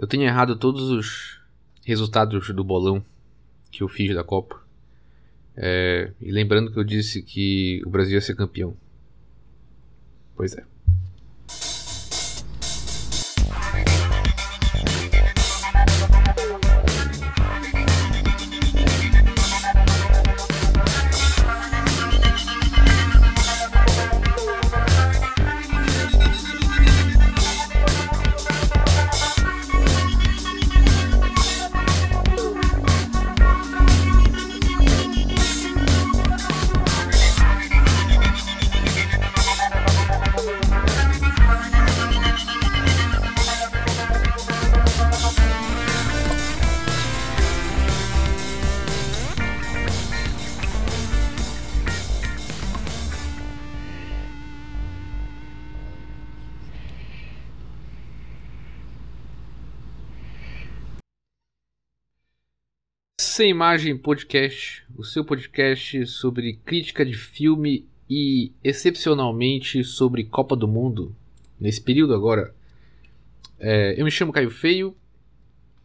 Eu tenho errado todos os resultados do bolão que eu fiz da Copa. É, e lembrando que eu disse que o Brasil ia ser campeão. Pois é. Sem Imagem Podcast, o seu podcast sobre crítica de filme e, excepcionalmente, sobre Copa do Mundo, nesse período agora. É, eu me chamo Caio Feio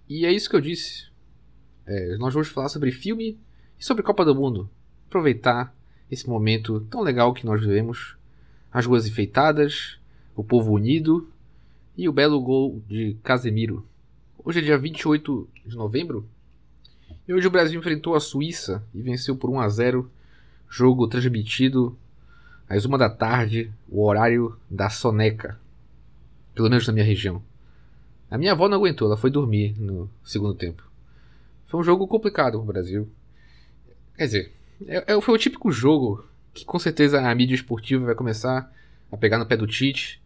e é isso que eu disse. É, nós vamos falar sobre filme e sobre Copa do Mundo. Aproveitar esse momento tão legal que nós vivemos. As ruas enfeitadas, o povo unido e o belo gol de Casemiro. Hoje é dia 28 de novembro e hoje o Brasil enfrentou a Suíça e venceu por 1 a 0. Jogo transmitido às 1 da tarde, o horário da soneca. Pelo menos na minha região. A minha avó não aguentou, ela foi dormir no segundo tempo. Foi um jogo complicado para o Brasil. Quer dizer, é, é, foi o típico jogo que com certeza a mídia esportiva vai começar a pegar no pé do Tite.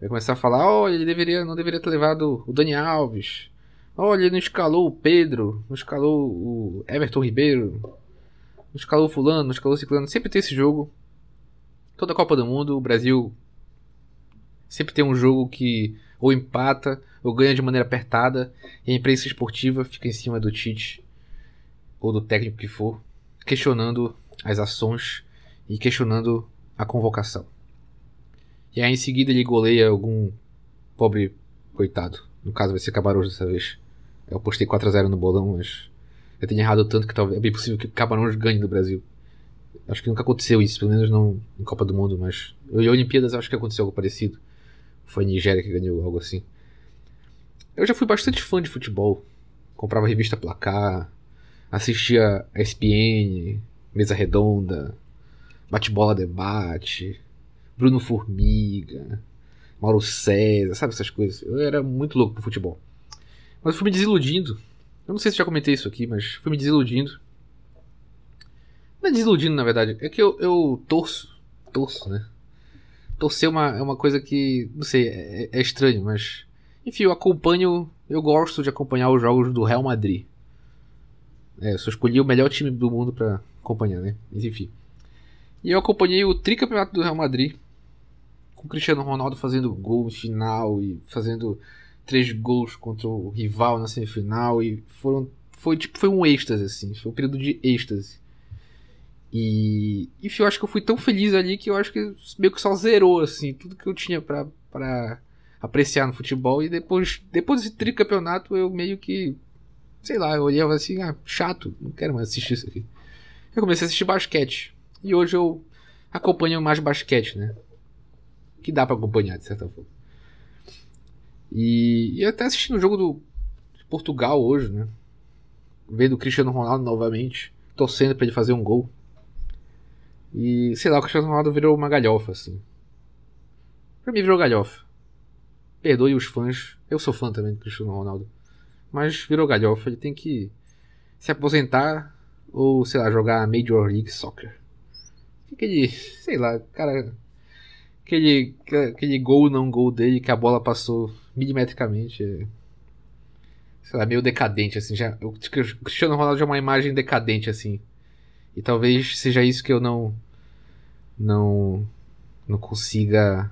Vai começar a falar, olha, ele deveria, não deveria ter levado o Dani Alves. Olha, não escalou o Pedro, não escalou o Everton Ribeiro, não escalou o fulano, não escalou o ciclano. Sempre tem esse jogo. Toda a Copa do Mundo, o Brasil sempre tem um jogo que ou empata ou ganha de maneira apertada e a imprensa esportiva fica em cima do Tite ou do técnico que for, questionando as ações e questionando a convocação. E aí em seguida ele goleia algum pobre coitado. No caso vai ser Cabarões dessa vez. Eu postei 4x0 no bolão, mas eu tenho errado tanto que talvez é bem possível que o Camarões ganhe do Brasil. Acho que nunca aconteceu isso, pelo menos não em Copa do Mundo, mas em Olimpíadas acho que aconteceu algo parecido. Foi a Nigéria que ganhou algo assim. Eu já fui bastante fã de futebol. Comprava revista Placar, assistia a ESPN, Mesa Redonda, Bate-Bola Debate, Bruno Formiga, Mauro César, sabe essas coisas. Eu era muito louco pro futebol. Mas eu fui me desiludindo. Eu não sei se já comentei isso aqui, mas fui me desiludindo. Não é desiludindo, na verdade. É que eu, eu torço. Torço, né? Torcer é uma, é uma coisa que. Não sei, é, é estranho, mas. Enfim, eu acompanho. Eu gosto de acompanhar os jogos do Real Madrid. É, eu só escolhi o melhor time do mundo para acompanhar, né? Mas enfim. E eu acompanhei o tricampeonato do Real Madrid. Com o Cristiano Ronaldo fazendo gol final e fazendo três gols contra o rival na semifinal e foram foi tipo foi um êxtase assim, foi um período de êxtase. E enfim, eu acho que eu fui tão feliz ali que eu acho que meio que só zerou assim tudo que eu tinha para para apreciar no futebol e depois depois desse tricampeonato eu meio que sei lá, eu olhava assim, ah, chato, não quero mais assistir isso aqui. Eu comecei a assistir basquete. E hoje eu acompanho mais basquete, né? Que dá para acompanhar de certa forma. E, e até assistindo o jogo do Portugal hoje, né? Vendo o Cristiano Ronaldo novamente, torcendo para ele fazer um gol. E sei lá, o Cristiano Ronaldo virou uma galhofa, assim. Pra mim virou galhofa. Perdoe os fãs. Eu sou fã também do Cristiano Ronaldo. Mas virou galhofa. Ele tem que se aposentar ou, sei lá, jogar Major League Soccer. Aquele, sei lá, cara. Aquele, aquele gol não gol dele que a bola passou milimetricamente. É, sei lá, meio decadente, assim. Já, o Cristiano Ronaldo é uma imagem decadente, assim. E talvez seja isso que eu não. Não. Não consiga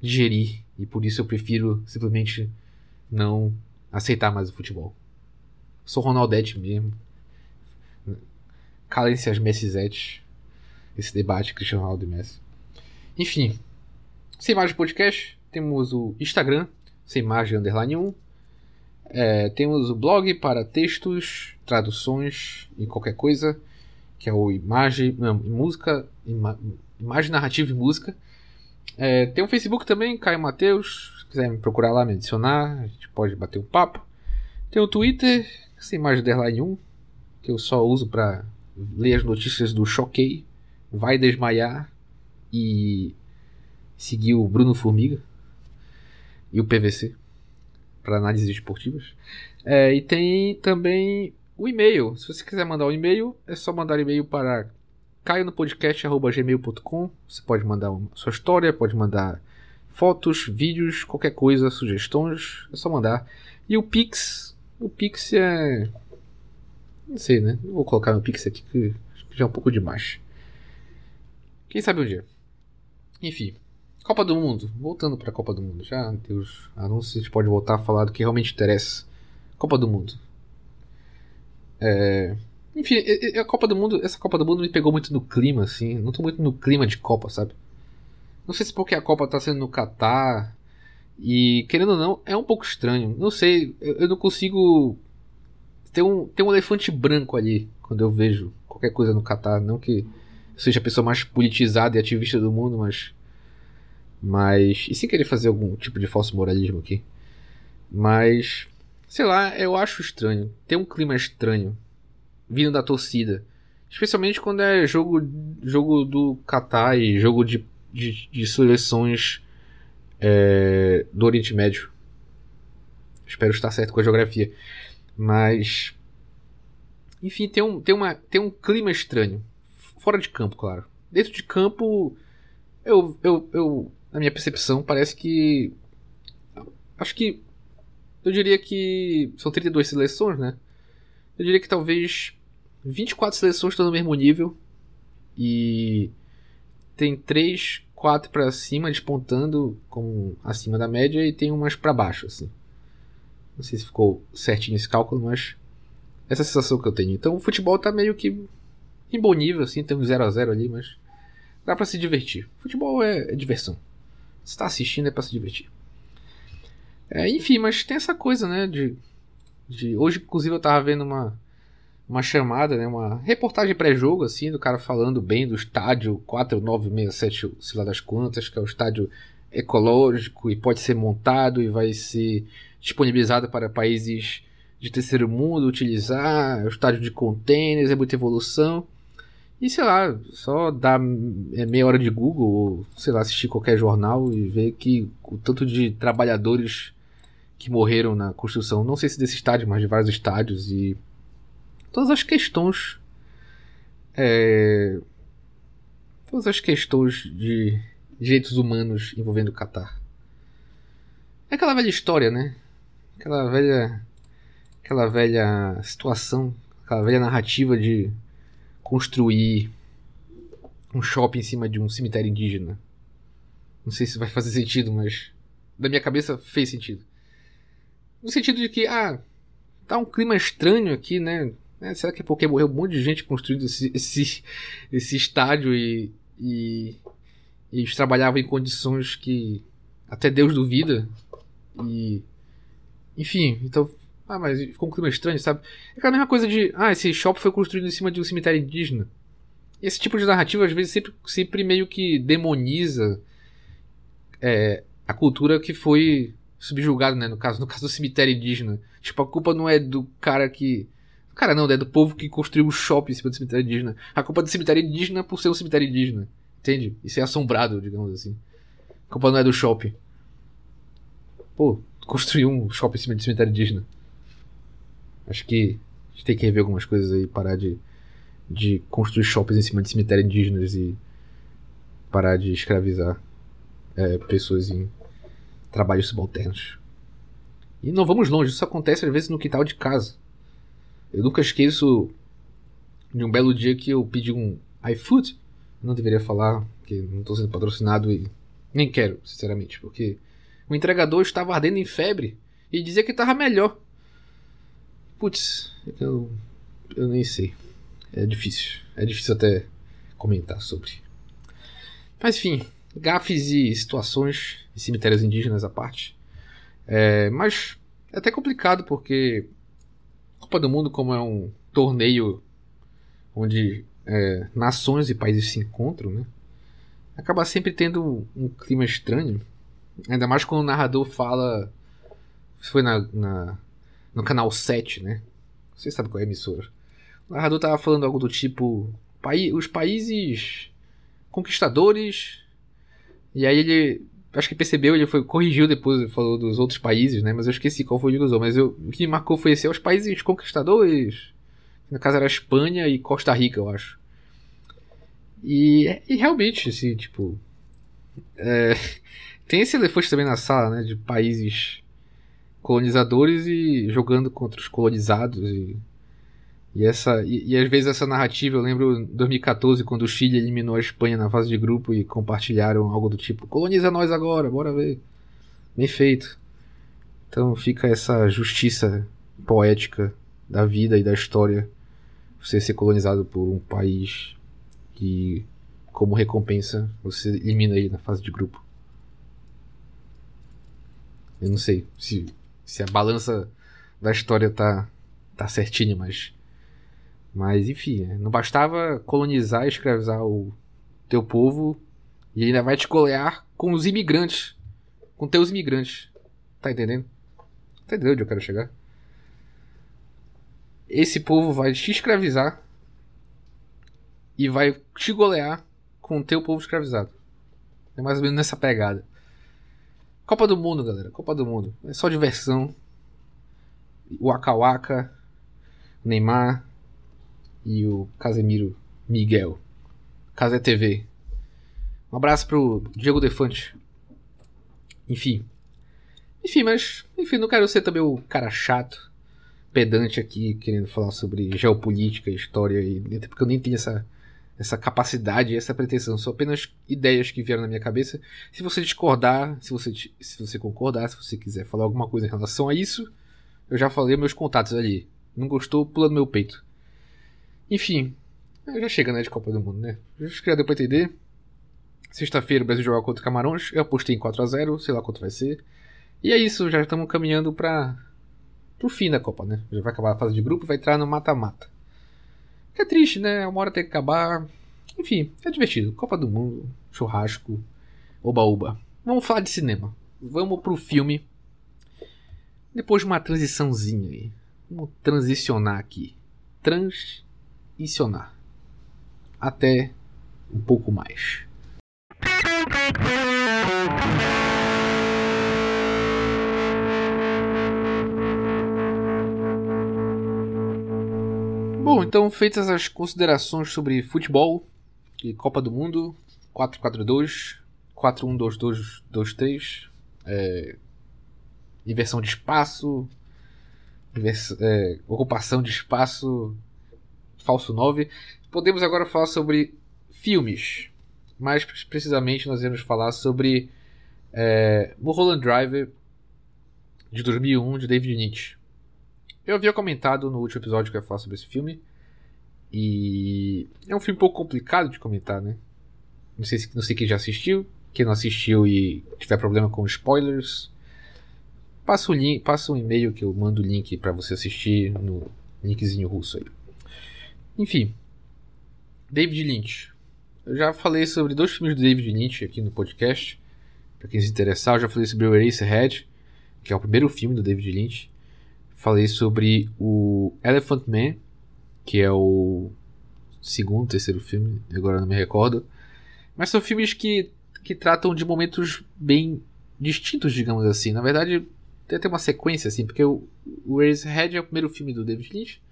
digerir. E por isso eu prefiro simplesmente não aceitar mais o futebol. Sou Ronaldete mesmo. Calem-se as Messizetes. Esse debate Cristiano Ronaldo e Messi. Enfim. Sem mais podcast, temos o Instagram, sem margem underline 1. É, temos o blog para textos, traduções e qualquer coisa, que é o Imagem, não, música, ima, imagem narrativa e música. É, tem o Facebook também, Caio Mateus. Se quiser me procurar lá, me adicionar, a gente pode bater um papo. Tem o Twitter, sem mais underline 1, que eu só uso para ler as notícias do Choquei, Vai Desmaiar e seguir o Bruno Formiga e o PVC para análises esportivas. É, e tem também o e-mail. Se você quiser mandar um e-mail, é só mandar e-mail para caionopodcast.gmail.com. Você pode mandar sua história, pode mandar fotos, vídeos, qualquer coisa, sugestões, é só mandar. E o Pix, o Pix é. Não sei, né? Vou colocar meu Pix aqui, que já é um pouco demais. Quem sabe um dia. Enfim, Copa do Mundo. Voltando para a Copa do Mundo. Já tem os anúncios, a gente pode voltar a falar do que realmente interessa. Copa do Mundo. É... Enfim, a Copa do Mundo, essa Copa do Mundo me pegou muito no clima, assim. Não tô muito no clima de Copa, sabe? Não sei se porque a Copa tá sendo no Catar. E, querendo ou não, é um pouco estranho. Não sei, eu, eu não consigo. Tem um, tem um elefante branco ali quando eu vejo qualquer coisa no Catar. Não que seja a pessoa mais politizada e ativista do mundo, mas mas. E sem querer fazer algum tipo de falso moralismo aqui. Mas. Sei lá, eu acho estranho. Tem um clima estranho. Vindo da torcida. Especialmente quando é jogo, jogo do Qatar e jogo de, de, de seleções é, do Oriente Médio. Espero estar certo com a geografia. Mas. Enfim, tem um, tem, uma, tem um clima estranho. Fora de campo, claro. Dentro de campo, eu, eu, eu na minha percepção, parece que. Acho que. Eu diria que. São 32 seleções, né? Eu diria que talvez 24 seleções estão no mesmo nível. E. Tem 3, 4 para cima, despontando como acima da média, e tem umas para baixo, assim. Não sei se ficou certinho esse cálculo, mas. Essa é sensação que eu tenho. Então o futebol tá meio que em bom nível, assim, tem um 0 a 0 ali, mas dá para se divertir. Futebol é, é diversão está assistindo é para se divertir. É, enfim, mas tem essa coisa, né? De, de hoje, inclusive, eu tava vendo uma, uma chamada, né? Uma reportagem pré-jogo, assim, do cara falando bem do estádio 4967, sei lá das quantas, que é o estádio ecológico e pode ser montado e vai ser disponibilizado para países de terceiro mundo utilizar, é o estádio de containers, é muita evolução. E sei lá, só dar é, meia hora de Google, ou sei lá, assistir qualquer jornal e ver que o tanto de trabalhadores que morreram na construção, não sei se desse estádio, mas de vários estádios, e todas as questões. É, todas as questões de direitos humanos envolvendo o Catar. É aquela velha história, né? Aquela velha. Aquela velha situação, aquela velha narrativa de construir um shopping em cima de um cemitério indígena. Não sei se vai fazer sentido, mas da minha cabeça fez sentido. No sentido de que, ah, tá um clima estranho aqui, né? É, será que é porque morreu um monte de gente construindo esse, esse, esse estádio e, e, e eles trabalhavam em condições que até Deus duvida? E. Enfim, então ah, mas ficou um clima estranho, sabe? É aquela mesma coisa de. Ah, esse shopping foi construído em cima de um cemitério indígena. Esse tipo de narrativa, às vezes, sempre, sempre meio que demoniza é, a cultura que foi subjugada, né? No caso, no caso do cemitério indígena. Tipo, a culpa não é do cara que. Cara, não, é do povo que construiu o shopping em cima do cemitério indígena. A culpa é do cemitério indígena é por ser um cemitério indígena. Entende? Isso é assombrado, digamos assim. A culpa não é do shopping. Pô, construiu um shopping em cima de cemitério indígena. Acho que a gente tem que rever algumas coisas aí, parar de, de construir shoppings em cima de cemitérios indígenas e parar de escravizar é, pessoas em trabalhos subalternos. E não vamos longe, isso acontece às vezes no quintal de casa. Eu nunca esqueço de um belo dia que eu pedi um iFood. Não deveria falar, porque não estou sendo patrocinado e nem quero, sinceramente, porque o entregador estava ardendo em febre e dizia que estava melhor. Putz, eu, eu nem sei. É difícil. É difícil até comentar sobre. Mas enfim, gafes e situações e cemitérios indígenas à parte. É, mas É até complicado porque Copa do Mundo, como é um torneio onde é, nações e países se encontram, né? Acaba sempre tendo um, clima estranho. Ainda mais quando o narrador fala. Foi na, na, no canal 7, né? Você sabe qual é a emissora. O narrador tava falando algo do tipo. os países conquistadores. E aí ele. Acho que percebeu, ele foi, corrigiu depois, falou dos outros países, né? Mas eu esqueci qual foi o que usou. Mas eu, o que me marcou foi esse: os países conquistadores. No caso era Espanha e Costa Rica, eu acho. E, e realmente, assim, tipo. É, tem esse elefante também na sala, né? De países colonizadores e jogando contra os colonizados. E, e, essa, e, e às vezes essa narrativa, eu lembro em 2014, quando o Chile eliminou a Espanha na fase de grupo e compartilharam algo do tipo: coloniza nós agora, bora ver. Bem feito. Então fica essa justiça poética da vida e da história você ser colonizado por um país que, como recompensa, você elimina ele na fase de grupo. Eu não sei se, se a balança da história tá, tá certinha, mas. Mas enfim, não bastava colonizar e escravizar o teu povo e ainda vai te golear com os imigrantes. Com teus imigrantes. Tá entendendo? Tá entendendo onde eu quero chegar? esse povo vai te escravizar e vai te golear com o teu povo escravizado. É mais ou menos nessa pegada. Copa do Mundo, galera. Copa do Mundo. É só diversão. O Waka Neymar e o Casemiro Miguel. Casa TV. Um abraço pro Diego Defante. Enfim. Enfim, mas. Enfim, não quero ser também o cara chato pedante aqui querendo falar sobre geopolítica, história, e porque eu nem tenho essa, essa capacidade, essa pretensão, são apenas ideias que vieram na minha cabeça. Se você discordar, se você, se você concordar, se você quiser falar alguma coisa em relação a isso, eu já falei meus contatos ali. Não gostou, pula no meu peito. Enfim, já chega, né, de Copa do Mundo, né? Acho que já deu pra entender. Sexta-feira o Brasil joga contra o Camarões. Eu apostei em 4 a 0 sei lá quanto vai ser. E é isso, já estamos caminhando para pro fim da Copa, né? Já vai acabar a fase de grupo vai entrar no mata-mata. É triste, né? Uma hora tem que acabar. Enfim, é divertido. Copa do Mundo, churrasco, oba-oba. Vamos falar de cinema. Vamos pro filme. Depois de uma transiçãozinha aí. Vamos transicionar aqui. Transicionar. Até um pouco mais. Bom, então feitas as considerações sobre futebol e Copa do Mundo, 4-4-2, 4-1-2-2-2-3, é, inversão de espaço, invers, é, ocupação de espaço, falso 9. Podemos agora falar sobre filmes. Mais precisamente, nós iremos falar sobre é, Mulholland Drive de 2001 de David Lynch. Eu havia comentado no último episódio que eu ia falar sobre esse filme. E é um filme um pouco complicado de comentar, né? Não sei, se, não sei quem já assistiu. Quem não assistiu e tiver problema com spoilers, passa o link, passa um e-mail que eu mando o link para você assistir no linkzinho russo aí. Enfim, David Lynch. Eu já falei sobre dois filmes do David Lynch aqui no podcast. Para quem se interessar, eu já falei sobre o Eraserhead, que é o primeiro filme do David Lynch. Falei sobre o Elephant Man, que é o segundo, terceiro filme, agora não me recordo. Mas são filmes que, que tratam de momentos bem distintos, digamos assim. Na verdade, tem até uma sequência, assim, porque o, o Eraserhead é o primeiro filme do David Lynch.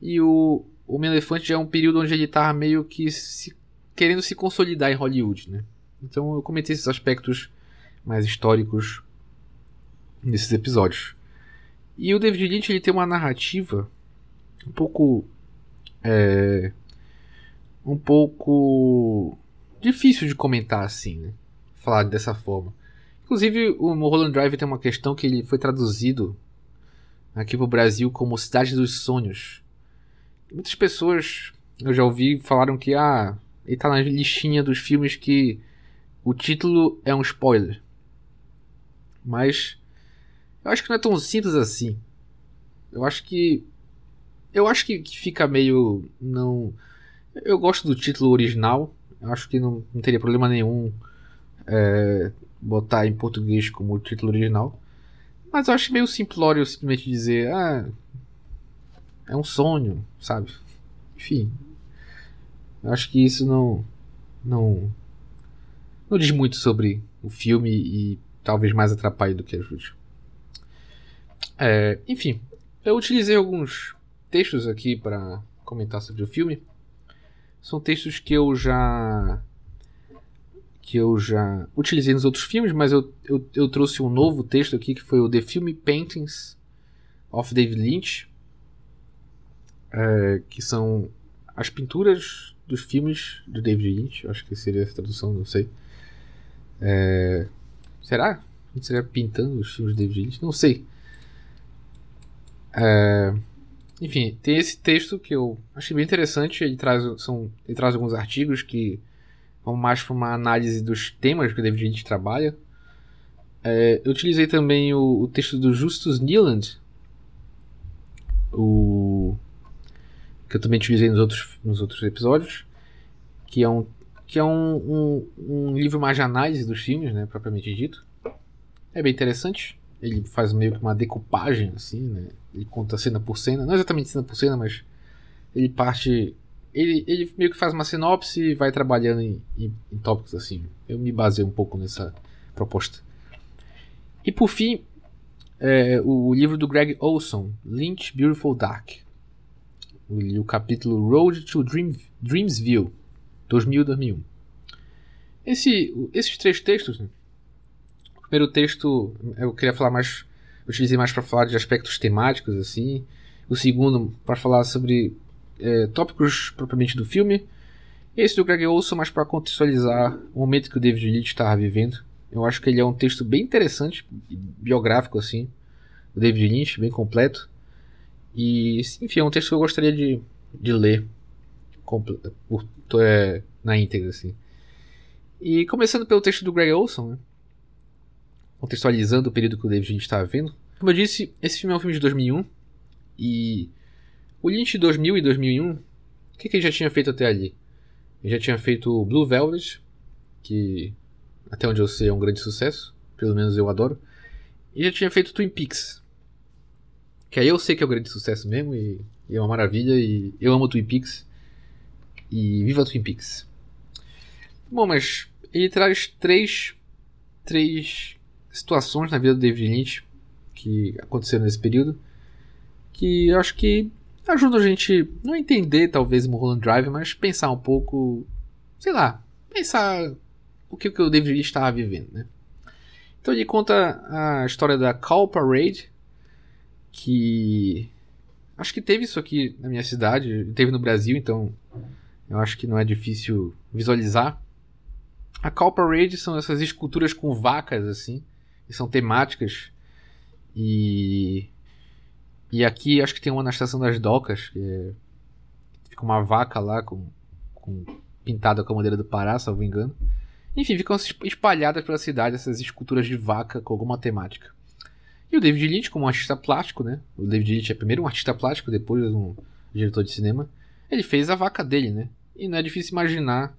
E o Homem Elefante é um período onde ele tá meio que se, querendo se consolidar em Hollywood, né? Então eu comentei esses aspectos mais históricos nesses episódios. E o David Lynch ele tem uma narrativa um pouco. É, um pouco. difícil de comentar assim, né? Falar dessa forma. Inclusive, o Mulholland Drive tem uma questão que ele foi traduzido aqui para o Brasil como Cidade dos Sonhos. Muitas pessoas eu já ouvi falaram que ah, ele tá na listinha dos filmes que o título é um spoiler. Mas Eu acho que não é tão simples assim. Eu acho que. Eu acho que, que fica meio. Não. Eu gosto do título original. Eu acho que não, não teria problema nenhum é, botar em português como título original. Mas eu acho meio simplório simplesmente dizer. Ah. É um sonho, sabe? Enfim. Eu acho que isso não. Não. Não diz muito sobre o filme e talvez mais atrapalhe do que ajude. É, enfim, eu utilizei alguns textos aqui para comentar sobre o filme. São textos que eu já que eu já utilizei nos outros filmes, mas eu, eu, eu trouxe um novo texto aqui que foi o The Film Paintings of David Lynch, é, que são as pinturas dos filmes do David Lynch. Acho que seria essa tradução, não sei. É, será? A seria pintando os filmes do David Lynch? Não sei. É, enfim, tem esse texto que eu achei bem interessante. Ele traz, são, ele traz alguns artigos que vão mais para uma análise dos temas que o David Lynch trabalha. É, eu utilizei também o, o, texto do Justus Nieland, o, que eu também utilizei nos outros, nos outros episódios, que é um, que é um, um, um livro mais de análise dos filmes, né, propriamente dito. É bem interessante. Ele faz meio que uma decupagem, assim, né? Ele conta cena por cena, não exatamente cena por cena, mas ele parte. Ele, ele meio que faz uma sinopse e vai trabalhando em, em, em tópicos assim. Eu me baseei um pouco nessa proposta. E por fim, é, o livro do Greg Olson, Lynch Beautiful Dark. O, o capítulo Road to Dream, Dreamsville, 2000-2001. Esse, esses três textos, né, primeiro texto eu queria falar mais utilizei mais para falar de aspectos temáticos, assim. O segundo, para falar sobre é, tópicos propriamente do filme. Esse do Greg Olson, mais para contextualizar o momento que o David Leitch estava vivendo. Eu acho que ele é um texto bem interessante, biográfico, assim. David Lynch, bem completo. E, enfim, é um texto que eu gostaria de, de ler por, é, na íntegra, assim. E começando pelo texto do Greg Olson, né? Contextualizando o período que o David Lynch estava vendo. Como eu disse, esse filme é um filme de 2001 e o Lynch de 2000 e 2001, o que, que ele já tinha feito até ali? Ele já tinha feito Blue Velvet, que até onde eu sei é um grande sucesso, pelo menos eu adoro. E já tinha feito Twin Peaks, que aí eu sei que é um grande sucesso mesmo e, e é uma maravilha e eu amo Twin Peaks e viva Twin Peaks. Bom, mas ele traz três três situações na vida do David Lynch que aconteceram nesse período que eu acho que ajudam a gente não entender talvez Mulholland Drive, mas pensar um pouco, sei lá, pensar o que, que o David Lynch estava vivendo, né? Então ele conta a história da Call Parade, que acho que teve isso aqui na minha cidade, teve no Brasil, então eu acho que não é difícil visualizar. A Call Parade são essas esculturas com vacas assim, que são temáticas. E. E aqui acho que tem uma na estação das docas, que é, fica uma vaca lá com, com pintada com a bandeira do Pará, se não me engano. Enfim, ficam espalhadas pela cidade essas esculturas de vaca com alguma temática. E o David Lynch, como um artista plástico, né? O David Lynch é primeiro um artista plástico, depois um diretor de cinema. Ele fez a vaca dele, né? E não é difícil imaginar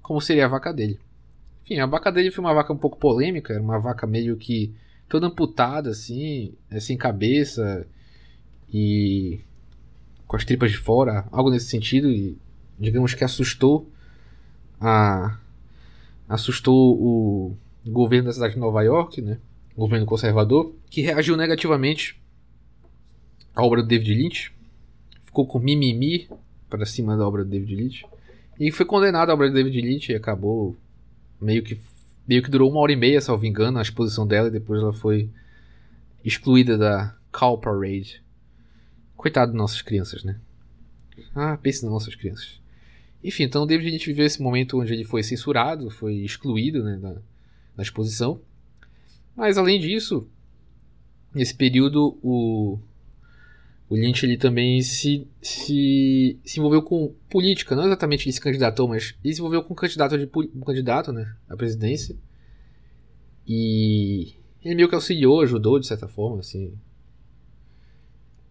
como seria a vaca dele. Enfim, a vaca dele foi uma vaca um pouco polêmica, era uma vaca meio que toda amputada, assim, é, sem cabeça e com as tripas de fora, algo nesse sentido, e digamos que assustou a assustou o governo da cidade de Nova York, né? O governo conservador, que reagiu negativamente à obra do David Lynch, ficou com mimimi para cima da obra do David Lynch e foi condenado a obra do David Lynch e acabou meio que meio que durou uma hora e meia, salvo engano, a exposição dela, e depois ela foi excluída da Call Parade. Coitado de nossas crianças, né? Ah, pense nas nossas crianças. Enfim, então David Lynch viveu esse momento onde ele foi censurado, foi excluído né, da, da exposição. Mas além disso, nesse período o o Lynch ele também se, se, se envolveu com política, não exatamente ele se candidatou, mas ele se envolveu com um candidato, de, um candidato né, à presidência. E Ele meio que auxiliou, ajudou de certa forma, assim.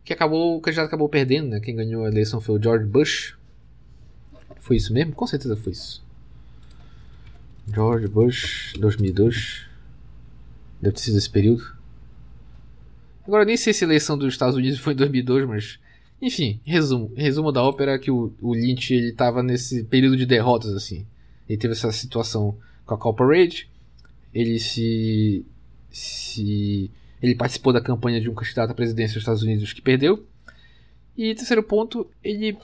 Que acabou, o candidato acabou perdendo, né? Quem ganhou a eleição foi o George Bush. Foi isso mesmo? Com certeza foi isso. George Bush, 2002. Deve ter sido esse período. Agora nem sei se a eleição dos Estados Unidos foi em 2002, mas enfim, resumo, resumo da ópera é que o, o Lynch ele tava nesse período de derrotas assim. Ele teve essa situação com a Copa Raid, ele se se ele participou da campanha de um candidato à presidência dos Estados Unidos que perdeu. E terceiro ponto, ele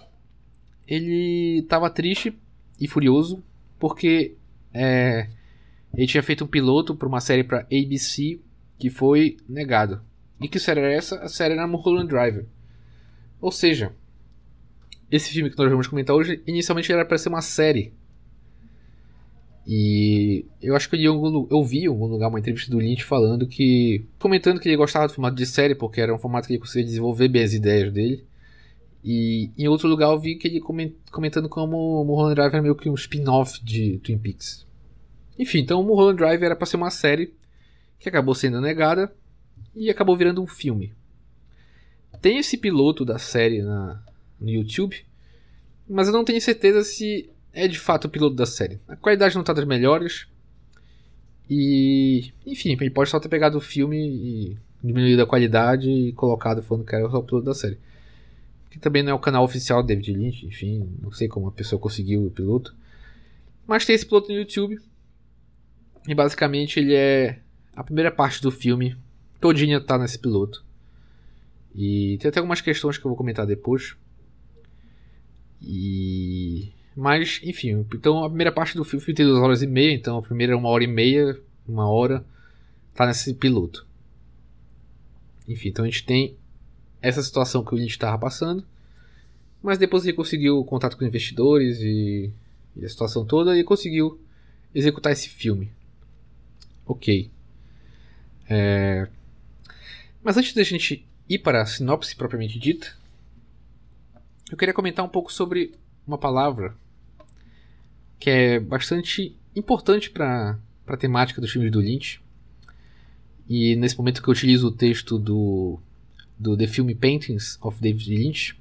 ele estava triste e furioso porque é, ele tinha feito um piloto para uma série para ABC que foi negado. E que série era essa? A série era Mulholland Drive. Ou seja, esse filme que nós vamos comentar hoje, inicialmente era para ser uma série. E eu acho que eu, algum, eu vi em algum lugar uma entrevista do Lynch falando que. comentando que ele gostava do formato de série, porque era um formato que ele conseguia desenvolver bem as ideias dele. E em outro lugar eu vi que ele comentando como Mulholland Drive era meio que um spin-off de Twin Peaks. Enfim, então Mulholland Drive era para ser uma série que acabou sendo negada e acabou virando um filme. Tem esse piloto da série na, no YouTube, mas eu não tenho certeza se é de fato o piloto da série. A qualidade não está das melhores. E. Enfim, ele pode só ter pegado o filme e diminuído a qualidade e colocado falando que era o piloto da série. Que também não é o canal oficial do David Lynch, enfim, não sei como a pessoa conseguiu o piloto. Mas tem esse piloto no YouTube. E basicamente ele é a primeira parte do filme todinha tá nesse piloto. E tem até algumas questões que eu vou comentar depois. E. Mas, enfim, então a primeira parte do filme tem duas horas e meia, então a primeira é uma hora e meia, uma hora, tá nesse piloto. Enfim, então a gente tem essa situação que o Lynch estava passando, mas depois ele conseguiu contato com investidores e, e a situação toda e conseguiu executar esse filme. Ok. É, mas antes da gente ir para a sinopse propriamente dita, eu queria comentar um pouco sobre uma palavra que é bastante importante para a temática dos filmes do Lynch. E nesse momento que eu utilizo o texto do, do The Film Paintings of David Lynch,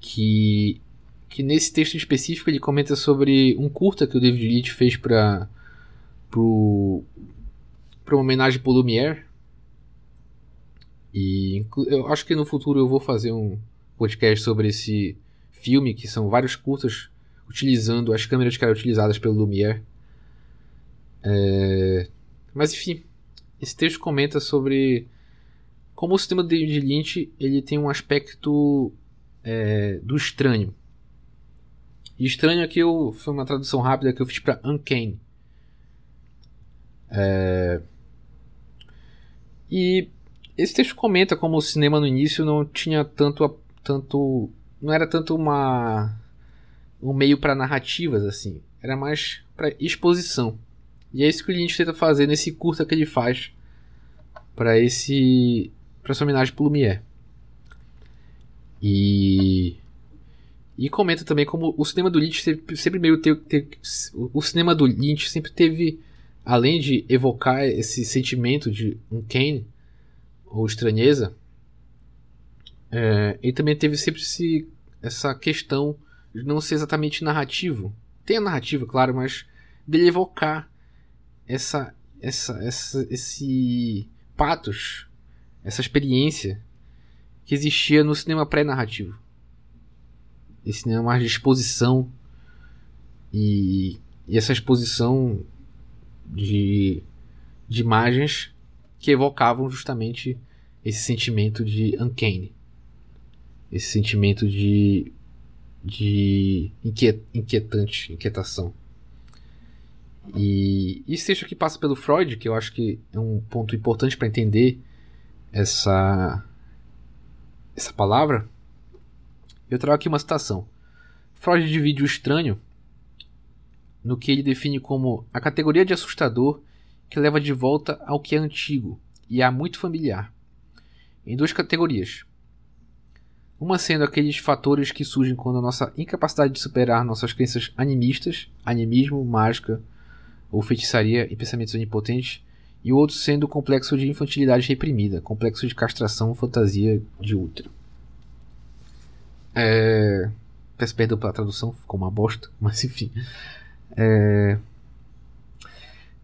que, que nesse texto específico ele comenta sobre um curta que o David Lynch fez para uma homenagem para Lumière, e eu acho que no futuro eu vou fazer um podcast sobre esse filme, que são vários curtas utilizando as câmeras que eram utilizadas pelo Lumière. É... Mas enfim, esse texto comenta sobre como o sistema de Lynch ele tem um aspecto é, do estranho. E estranho aqui eu, foi uma tradução rápida que eu fiz para uncanny. É... E esse texto comenta como o cinema no início não tinha tanto tanto não era tanto uma um meio para narrativas assim, era mais para exposição. E é isso que o Lynch tenta fazer nesse curta que ele faz para esse para essa homenagem pro Lumière. E e comenta também como o cinema do Lynch sempre, sempre meio teve, o cinema do Lynch sempre teve além de evocar esse sentimento de um Kane, ou estranheza, é, ele também teve sempre esse, essa questão de não ser exatamente narrativo. Tem a narrativa, claro, mas dele evocar essa, essa, essa, esse patos, essa experiência que existia no cinema pré-narrativo. Esse cinema mais de exposição e, e essa exposição de, de imagens que evocavam justamente esse sentimento de uncanny. Esse sentimento de, de inquietante, inquietação. E esse texto aqui passa pelo Freud, que eu acho que é um ponto importante para entender essa, essa palavra. Eu trago aqui uma citação. Freud divide o estranho no que ele define como a categoria de assustador que leva de volta ao que é antigo e há muito familiar, em duas categorias. Uma sendo aqueles fatores que surgem quando a nossa incapacidade de superar nossas crenças animistas, animismo, mágica ou feitiçaria e pensamentos onipotentes e o outro sendo o complexo de infantilidade reprimida, complexo de castração, fantasia de útero. É... Peço perdão pela tradução, ficou uma bosta, mas enfim. É...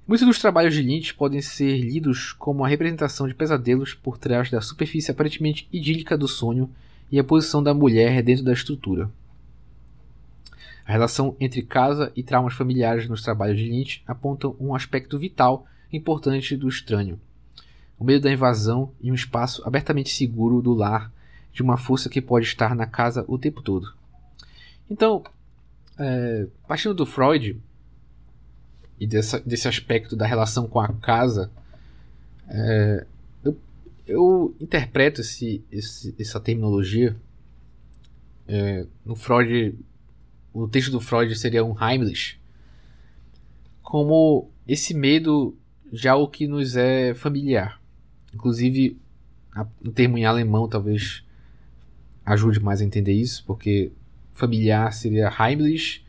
Muitos dos trabalhos de Lynch podem ser lidos como a representação de pesadelos por trás da superfície aparentemente idílica do sonho e a posição da mulher dentro da estrutura. A relação entre casa e traumas familiares nos trabalhos de Lynch apontam um aspecto vital importante do estranho. O medo da invasão e um espaço abertamente seguro do lar de uma força que pode estar na casa o tempo todo. Então, é, partindo do Freud e dessa, desse aspecto da relação com a casa, é, eu, eu, interpreto esse, esse, essa terminologia. É, no Freud, o texto do Freud seria um Heimlich, como esse medo já o que nos é familiar. Inclusive, o termo em alemão talvez ajude mais a entender isso, porque familiar seria Heimlich,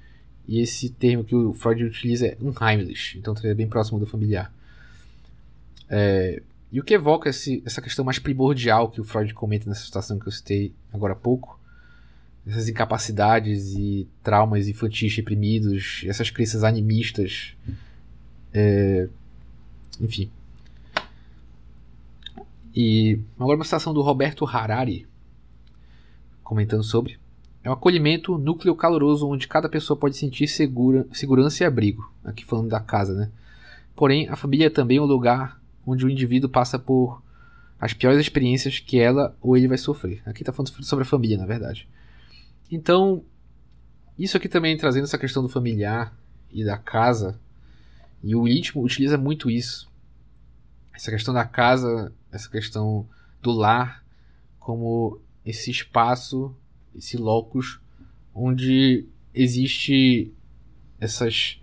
e esse termo que o Freud utiliza é Unheimlich, então seria bem próximo do familiar. É, e o que evoca esse, essa questão mais primordial que o Freud comenta nessa situação que eu citei agora há pouco, essas incapacidades e traumas infantis reprimidos, essas crenças animistas, é, enfim. E agora uma citação do Roberto Harari, comentando sobre. É um acolhimento, núcleo caloroso onde cada pessoa pode sentir segura, segurança e abrigo. Aqui falando da casa, né? Porém, a família é também um lugar onde o indivíduo passa por as piores experiências que ela ou ele vai sofrer. Aqui está falando sobre a família, na verdade. Então, isso aqui também trazendo essa questão do familiar e da casa. E o ritmo utiliza muito isso. Essa questão da casa, essa questão do lar, como esse espaço, esse locus, onde existe essas,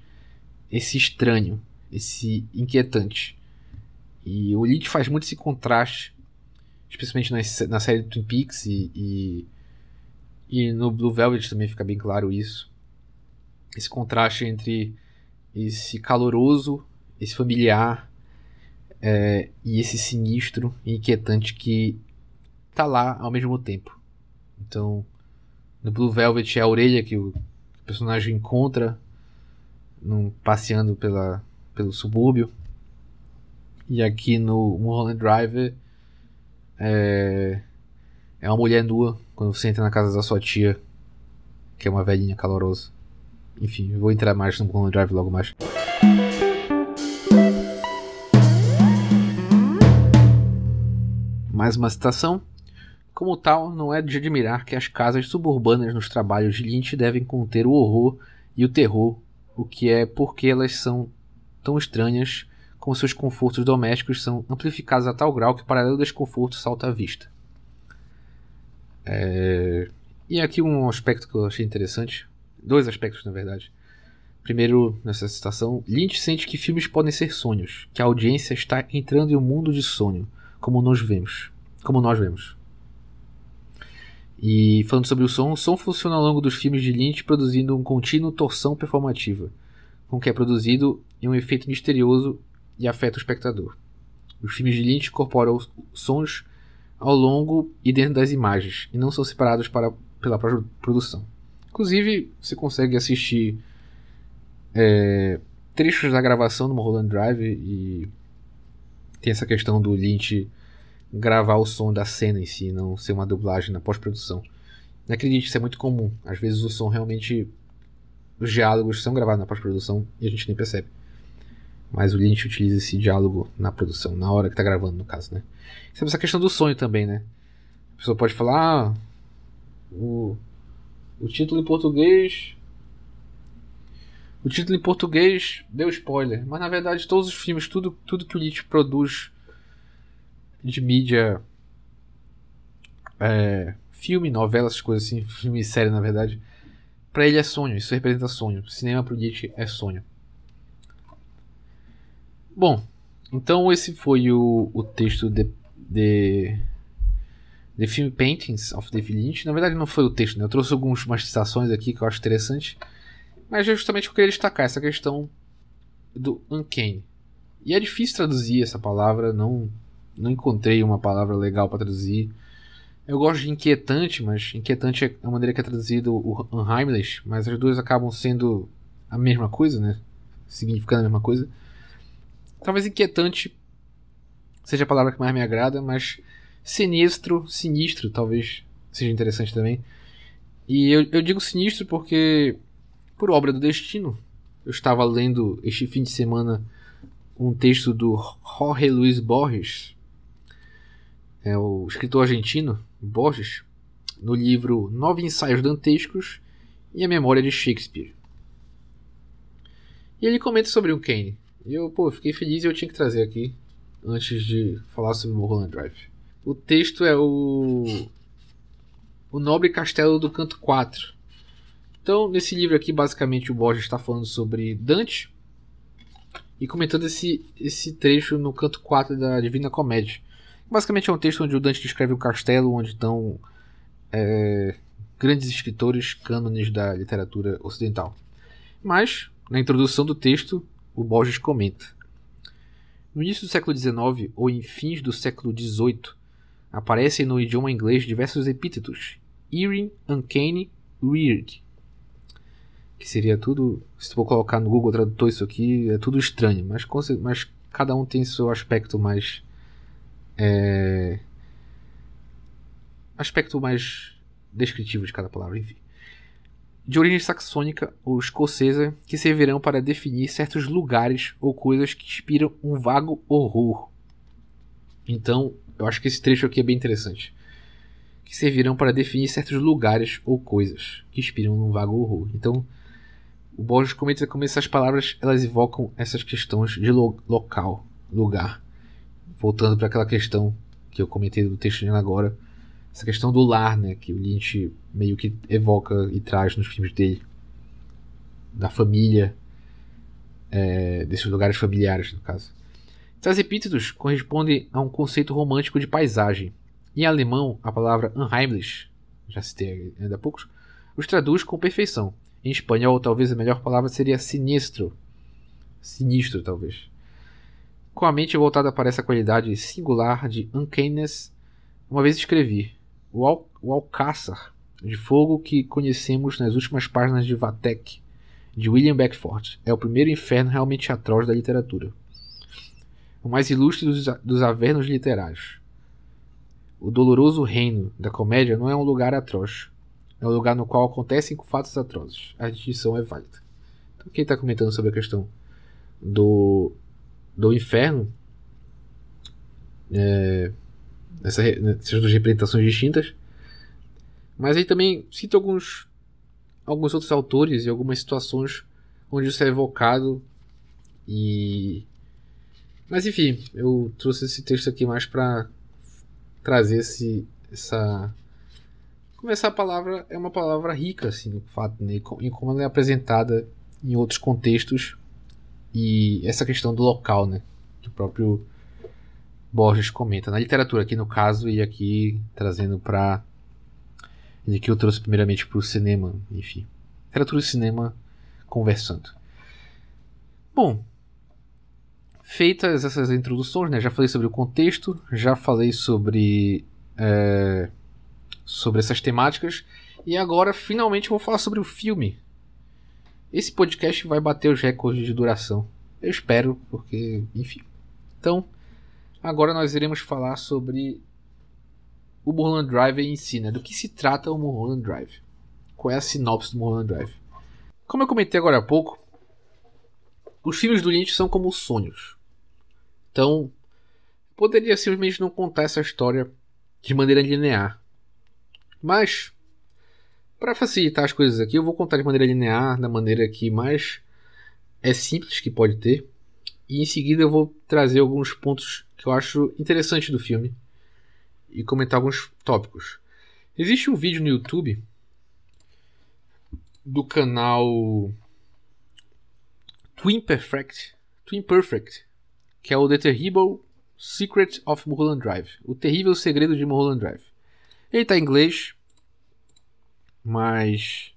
esse estranho, esse inquietante. E o Elite faz muito esse contraste, especialmente na, na série Twin Peaks e, e, e, no Blue Velvet também fica bem claro isso. Esse contraste entre esse caloroso, esse familiar é, e esse sinistro e inquietante que tá lá ao mesmo tempo. Então, no Blue Velvet é a orelha que o personagem encontra num, passeando pela, pelo subúrbio. E aqui no Mulholland Drive é, é uma mulher nua quando você entra na casa da sua tia, que é uma velhinha calorosa. Enfim, vou entrar mais no Mulholland Drive logo mais. Mais uma citação. Como tal, não é de admirar que as casas suburbanas nos trabalhos de Lynch devem conter o horror e o terror, o que é porque elas são tão estranhas como seus confortos domésticos são amplificados a tal grau que o paralelo desconforto salta à vista. É... E aqui um aspecto que eu achei interessante, dois aspectos na verdade. Primeiro, nessa citação, Lynch sente que filmes podem ser sonhos, que a audiência está entrando em um mundo de sonho, como nós vemos. Como nós vemos. E falando sobre o som, o som funciona ao longo dos filmes de Lynch produzindo um contínuo torção performativa, com que é produzido em um efeito misterioso e afeta o espectador. Os filmes de Lynch incorporam sons ao longo e dentro das imagens, e não são separados para, pela produção. Inclusive, você consegue assistir é, trechos da gravação do Mulholland Drive e tem essa questão do Lynch gravar o som da cena em si, não ser uma dublagem na pós-produção. Não acredite, isso é muito comum. Às vezes o som realmente. Os diálogos são gravados na pós-produção e a gente nem percebe. Mas o Lynch utiliza esse diálogo na produção, na hora que está gravando, no caso, né? Essa questão do sonho também, né? A pessoa pode falar. Ah, o, o título em português. O título em português deu spoiler, mas na verdade todos os filmes, tudo, tudo que o Lynch produz de mídia. É, filme, novela, essas coisas assim, filme e série na verdade. Pra ele é sonho, isso representa sonho. Cinema pro Nietzsche é sonho. Bom, então esse foi o, o texto de, de The Film Paintings of David Lynch. Na verdade não foi o texto, né? Eu trouxe algumas citações aqui que eu acho interessante. Mas é justamente eu queria destacar essa questão do uncanny. E é difícil traduzir essa palavra, não, não encontrei uma palavra legal para traduzir. Eu gosto de inquietante, mas inquietante é a maneira que é traduzido o unheimlich, mas as duas acabam sendo a mesma coisa, né? Significando a mesma coisa. Talvez inquietante seja a palavra que mais me agrada, mas sinistro, sinistro talvez seja interessante também. E eu, eu digo sinistro porque, por obra do destino, eu estava lendo este fim de semana um texto do Jorge Luiz Borges, é o escritor argentino, Borges, no livro Nove Ensaios Dantescos e a Memória de Shakespeare. E ele comenta sobre o Kane. Eu, pô, fiquei feliz e eu tinha que trazer aqui antes de falar sobre Mulholland Drive. O texto é o O Nobre Castelo do Canto 4. Então, nesse livro aqui, basicamente o Borges está falando sobre Dante e comentando esse, esse trecho no canto 4 da Divina Comédia. Basicamente é um texto onde o Dante descreve um castelo onde estão é, grandes escritores cânones da literatura ocidental. Mas, na introdução do texto, o Borges comenta: No início do século XIX ou em fins do século XVIII, aparecem no idioma inglês diversos epítetos: eerie, uncanny, weird. Que seria tudo, se for colocar no Google Tradutor isso aqui, é tudo estranho, mas, mas cada um tem seu aspecto mais é... aspecto mais descritivo de cada palavra, enfim. De origem saxônica ou escocesa, que servirão para definir certos lugares ou coisas que inspiram um vago horror. Então, eu acho que esse trecho aqui é bem interessante. Que servirão para definir certos lugares ou coisas que inspiram um vago horror. Então, o Borges comenta como essas palavras elas evocam essas questões de lo local, lugar voltando para aquela questão que eu comentei do texto agora, essa questão do lar, né, que o Lynch meio que evoca e traz nos filmes dele, da família, é, desses lugares familiares, no caso. Esses epítetos correspondem a um conceito romântico de paisagem. Em alemão, a palavra unheimlich, já citei ainda há poucos, os traduz com perfeição. Em espanhol, talvez a melhor palavra seria sinistro. Sinistro, talvez. Com a mente voltada para essa qualidade singular de uncanniness, uma vez escrevi: o, al o de fogo que conhecemos nas últimas páginas de Vatek, de William Beckford, é o primeiro inferno realmente atroz da literatura. O mais ilustre dos, dos avernos literários. O doloroso reino da comédia não é um lugar atroz. É um lugar no qual acontecem fatos atrozes. A distinção é válida. Então, quem está comentando sobre a questão do do inferno. É, essa, essas duas representações distintas. Mas aí também cito alguns, alguns outros autores e algumas situações onde isso é evocado. E. Mas enfim, eu trouxe esse texto aqui mais para trazer esse, essa. Como essa palavra é uma palavra rica, assim, no fato, né? em como ela é apresentada em outros contextos e essa questão do local, né? Que o próprio Borges comenta. Na literatura, aqui no caso, e aqui trazendo para. E aqui eu trouxe primeiramente para o cinema, enfim. Literatura e cinema conversando. Bom, feitas essas introduções, né? Já falei sobre o contexto, já falei sobre. É, sobre essas temáticas. E agora, finalmente, vou falar sobre o filme esse podcast vai bater os recordes de duração. Eu espero, porque, enfim. Então, agora nós iremos falar sobre o Mulholland Drive em si, né? Do que se trata o Mulholland Drive? Qual é a sinopse do Mulholland Drive? Como eu comentei agora há pouco, os filmes do Lynch são como sonhos. Então, poderia simplesmente não contar essa história de maneira linear. Mas para facilitar as coisas aqui, eu vou contar de maneira linear, da maneira que mais é simples que pode ter. E em seguida eu vou trazer alguns pontos que eu acho interessantes do filme e comentar alguns tópicos. Existe um vídeo no YouTube do canal Twin Perfect, Twin Perfect, que é o The Terrible Secret of Mulholland Drive, o terrível segredo de Mulholland Drive. Ele está em inglês, mas.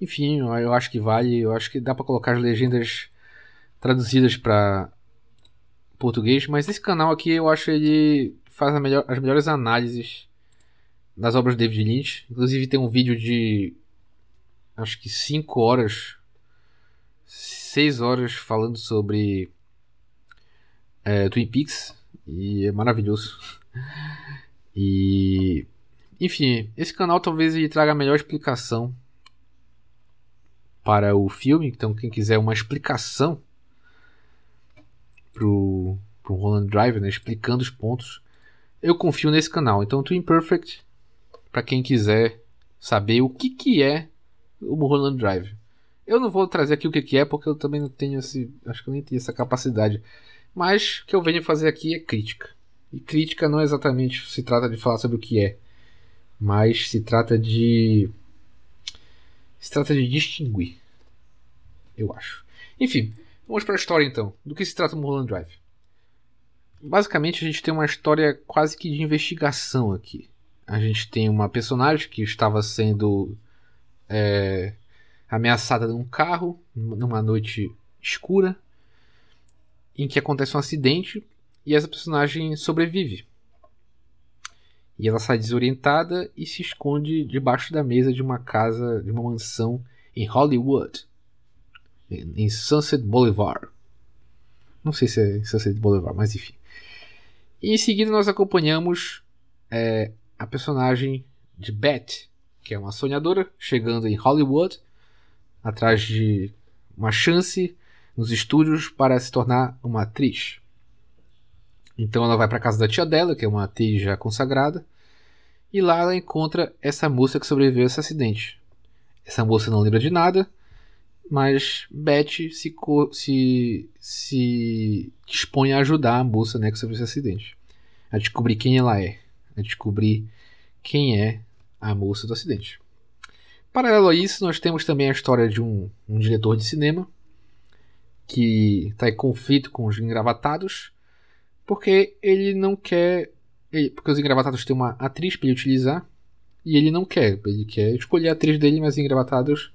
Enfim, eu acho que vale. Eu acho que dá para colocar as legendas traduzidas para português, mas esse canal aqui eu acho ele faz melhor, as melhores análises das obras de David Lynch. Inclusive tem um vídeo de acho que 5 horas, 6 horas falando sobre é, Twin Peaks e é maravilhoso. E enfim, esse canal talvez ele traga a melhor explicação para o filme. Então, quem quiser uma explicação pro, pro Roland Drive, né, explicando os pontos, eu confio nesse canal. Então, Twin Perfect, para quem quiser saber o que, que é o Mulholland Drive. Eu não vou trazer aqui o que, que é, porque eu também não tenho esse. Acho que eu nem tenho essa capacidade. Mas o que eu venho fazer aqui é crítica. E crítica não é exatamente se trata de falar sobre o que é, mas se trata de. Se trata de distinguir. Eu acho. Enfim, vamos para a história então. Do que se trata o Mulholland Drive? Basicamente, a gente tem uma história quase que de investigação aqui. A gente tem uma personagem que estava sendo é, ameaçada num carro, numa noite escura, em que acontece um acidente e essa personagem sobrevive. E ela sai desorientada e se esconde debaixo da mesa de uma casa, de uma mansão em Hollywood, em Sunset Boulevard. Não sei se é Sunset Boulevard, mas enfim. E em seguida nós acompanhamos é, a personagem de Beth, que é uma sonhadora, chegando em Hollywood, atrás de uma chance nos estúdios para se tornar uma atriz. Então ela vai para casa da tia dela, que é uma atriz já consagrada, e lá ela encontra essa moça que sobreviveu a esse acidente. Essa moça não lembra de nada, mas Beth se, se, se dispõe a ajudar a moça né, que sobreviveu a esse acidente. A descobrir quem ela é. A descobrir quem é a moça do acidente. Paralelo a isso, nós temos também a história de um, um diretor de cinema que está em conflito com os engravatados porque ele não quer. Ele, porque os engravatados têm uma atriz para ele utilizar e ele não quer. Ele quer escolher a atriz dele, mas os engravatados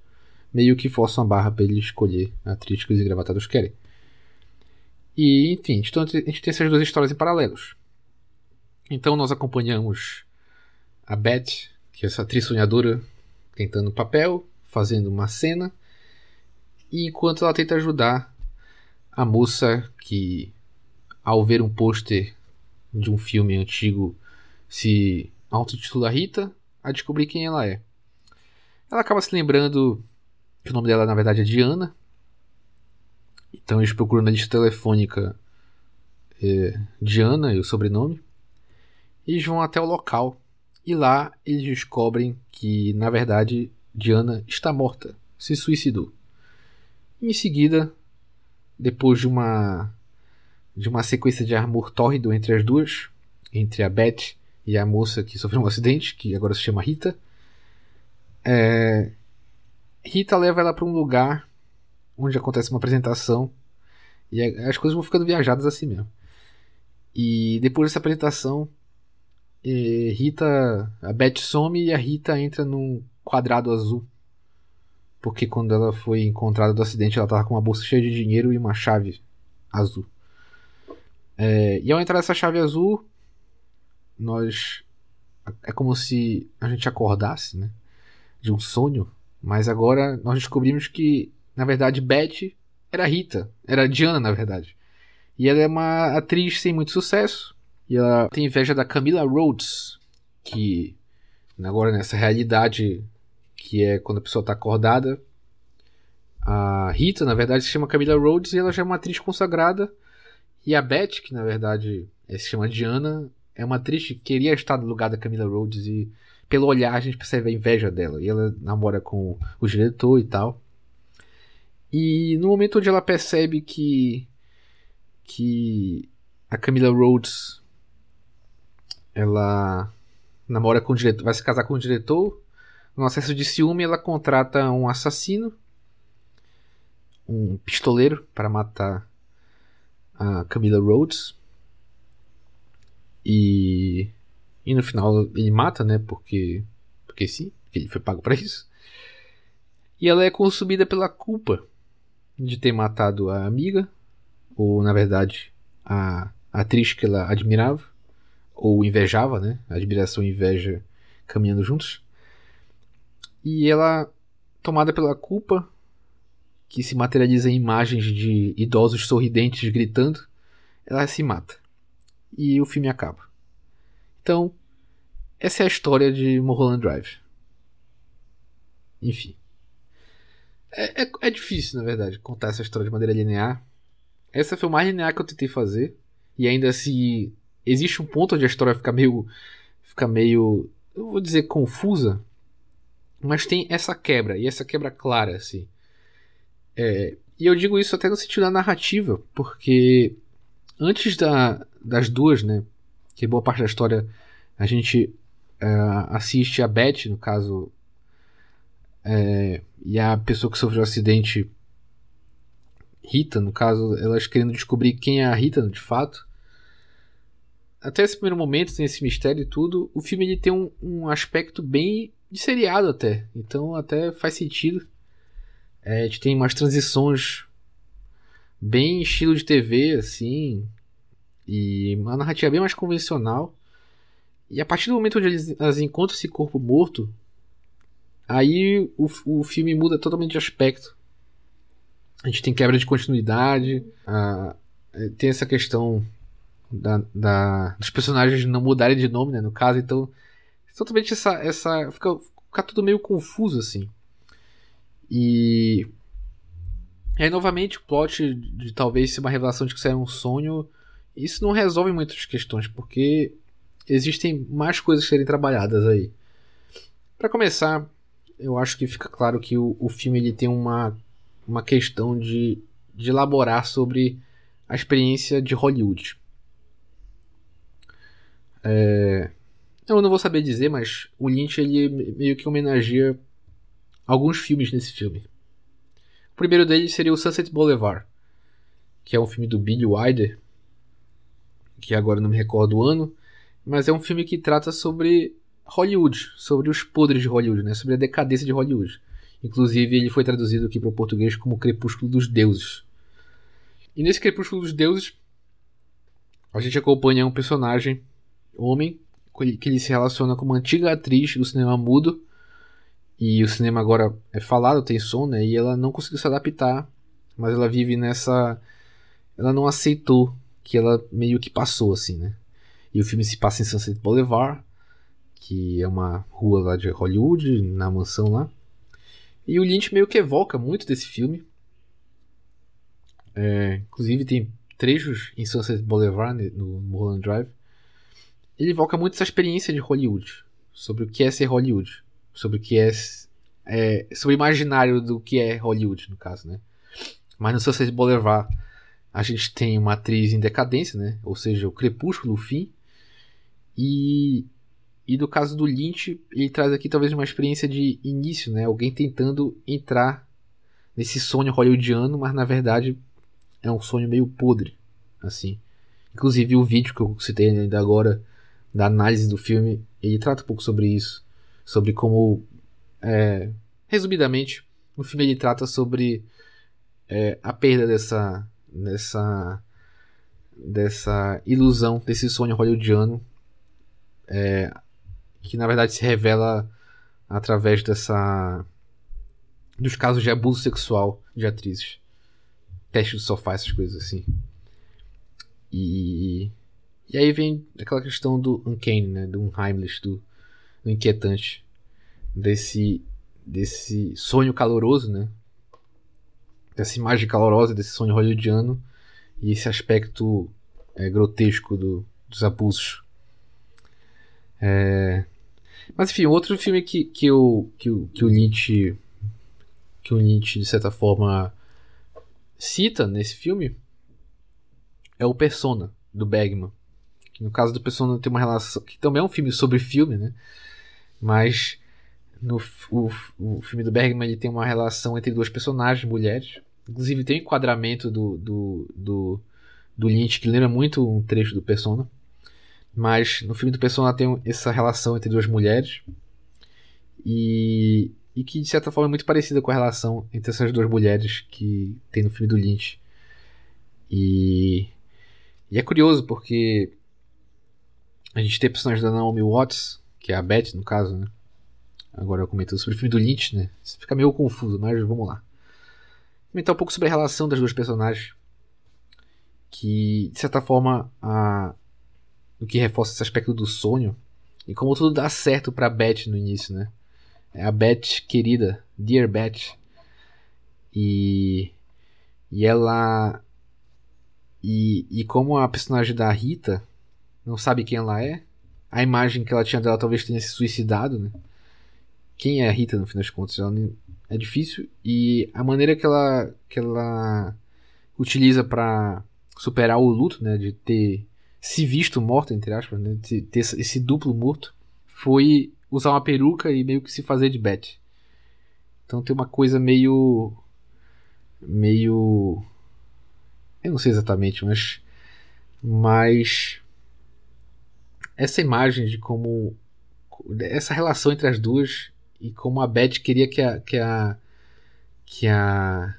meio que forçam a barra para ele escolher a atriz que os engravatados querem. E, enfim, então a gente tem essas duas histórias em paralelos. Então nós acompanhamos a Beth, que é essa atriz sonhadora, tentando papel, fazendo uma cena, e enquanto ela tenta ajudar a moça que, ao ver um pôster de um filme antigo, se autotitula Rita, a descobrir quem ela é. Ela acaba se lembrando que o nome dela na verdade é Diana. Então eles procuram na lista telefônica é, Diana e o sobrenome. Eles vão até o local e lá eles descobrem que, na verdade, Diana está morta, se suicidou. Em seguida, depois de uma de uma sequência de amor tórrido entre as duas, entre a Beth e a moça que sofreu um acidente, que agora se chama Rita, é... Rita leva ela para um lugar onde acontece uma apresentação e as coisas vão ficando viajadas assim mesmo. E depois dessa apresentação, e Rita, a Beth some e a Rita entra num quadrado azul. Porque quando ela foi encontrada do acidente, ela tava com uma bolsa cheia de dinheiro e uma chave azul. É, e ao entrar nessa chave azul, nós. É como se a gente acordasse, né? De um sonho. Mas agora nós descobrimos que, na verdade, Beth era Rita. Era Diana, na verdade. E ela é uma atriz sem muito sucesso. E ela tem inveja da Camila Rhodes, que agora nessa realidade que é quando a pessoa está acordada, a Rita, na verdade, se chama Camila Rhodes e ela já é uma atriz consagrada. E a Beth, que na verdade é, se chama Diana, é uma atriz que queria estar no lugar da Camila Rhodes e pelo olhar a gente percebe a inveja dela. E ela namora com o diretor e tal. E no momento onde ela percebe que que a Camila Rhodes ela namora com o diretor, vai se casar com o diretor. No acesso de ciúme, ela contrata um assassino, um pistoleiro, para matar a Camila Rhodes. E, e no final ele mata, né? Porque, porque sim, porque ele foi pago para isso. E ela é consumida pela culpa de ter matado a amiga, ou na verdade, a, atriz que ela admirava, ou invejava, né? Admiração e inveja caminhando juntos. E ela, tomada pela culpa, que se materializa em imagens de idosos sorridentes gritando, ela se mata. E o filme acaba. Então, essa é a história de Mulholland Drive. Enfim. É, é, é, difícil, na verdade, contar essa história de maneira linear. Essa foi o mais linear que eu tentei fazer. E ainda assim, existe um ponto onde a história fica meio. Fica meio. Eu vou dizer confusa. Mas tem essa quebra, e essa quebra clara, assim. É, e eu digo isso até no sentido da narrativa, porque antes da, das duas, né? Que boa parte da história a gente uh, assiste a Beth, no caso, é, e a pessoa que sofreu o acidente, Rita, no caso, elas querendo descobrir quem é a Rita de fato. Até esse primeiro momento, tem esse mistério e tudo. O filme ele tem um, um aspecto bem de seriado até. Então até faz sentido. É, a gente tem umas transições bem estilo de TV, assim. E uma narrativa bem mais convencional. E a partir do momento onde eles, elas encontram esse corpo morto, aí o, o filme muda totalmente de aspecto. A gente tem quebra de continuidade, a, é, tem essa questão da, da, dos personagens não mudarem de nome, né, no caso, então totalmente essa, essa fica, fica tudo meio confuso assim. E aí novamente o plot de talvez ser uma revelação de que isso era um sonho, isso não resolve muitas questões, porque existem mais coisas a serem trabalhadas aí. Para começar, eu acho que fica claro que o, o filme ele tem uma, uma questão de, de elaborar sobre a experiência de Hollywood. É, eu não vou saber dizer, mas o Lynch ele meio que homenageia alguns filmes nesse filme. O primeiro deles seria o Sunset Boulevard, que é um filme do Billy Wilder, que agora não me recordo o ano, mas é um filme que trata sobre Hollywood, sobre os podres de Hollywood, né? sobre a decadência de Hollywood. Inclusive, ele foi traduzido aqui para o português como Crepúsculo dos Deuses. E nesse Crepúsculo dos Deuses, a gente acompanha um personagem, homem, que ele se relaciona com uma antiga atriz do cinema mudo. E o cinema agora é falado, tem som, né? E ela não conseguiu se adaptar, mas ela vive nessa. Ela não aceitou que ela meio que passou, assim, né? E o filme se passa em Sunset Boulevard, que é uma rua lá de Hollywood, na mansão lá. E o Lynch meio que evoca muito desse filme. É, inclusive tem trechos em Sunset Boulevard, né, no Mulholland Drive. Ele evoca muito essa experiência de Hollywood. Sobre o que é ser Hollywood. Sobre o que é, é sobre o imaginário do que é Hollywood, no caso, né? Mas no Sunset Boulevard a gente tem uma atriz em decadência, né? Ou seja, o crepúsculo, o fim. E, e do caso do Lynch, ele traz aqui talvez uma experiência de início, né? Alguém tentando entrar nesse sonho hollywoodiano, mas na verdade é um sonho meio podre, assim. Inclusive o vídeo que eu citei ainda agora da análise do filme, ele trata um pouco sobre isso, sobre como, é, resumidamente, o filme ele trata sobre é, a perda dessa, dessa, dessa ilusão, desse sonho hollywoodiano é, que na verdade se revela através dessa dos casos de abuso sexual de atrizes, teste do sofá, essas coisas assim. E e aí vem aquela questão do uncanny, né, do unheimlich, do, do inquietante, desse desse sonho caloroso, né? Dessa imagem calorosa desse sonho hollywoodiano e esse aspecto é, grotesco do, dos abusos é... Mas enfim, outro filme que, que, eu, que, que o Lynch que o Lynch de certa forma cita nesse filme é o Persona do Bergman. Que no caso do Persona tem uma relação que também é um filme sobre filme, né? Mas no o, o filme do Bergman ele tem uma relação entre duas personagens mulheres. Inclusive tem um enquadramento do, do, do, do Lynch que lembra muito um trecho do Persona. Mas no filme do Persona tem essa relação entre duas mulheres. E, e que de certa forma é muito parecida com a relação entre essas duas mulheres que tem no filme do Lynch. E, E é curioso porque a gente tem a personagem da Naomi Watts, que é a Beth no caso, né? Agora eu comentando sobre o filme do Lynch, né? Isso fica meio confuso, mas vamos lá. Comentar um pouco sobre a relação das duas personagens. Que, de certa forma, a... o que reforça esse aspecto do sonho. E como tudo dá certo pra Beth no início, né? É a Beth querida, Dear Beth. E. E ela. E, e como a personagem da Rita não sabe quem ela é, a imagem que ela tinha dela talvez tenha se suicidado, né? Quem é a Rita no fim das contas? Ela é difícil e a maneira que ela que ela utiliza para superar o luto, né, de ter se visto morta entre aspas, né, de ter esse duplo morto, foi usar uma peruca e meio que se fazer de Beth. Então tem uma coisa meio meio eu não sei exatamente, mas mas essa imagem de como essa relação entre as duas e como a Beth queria que a que a que a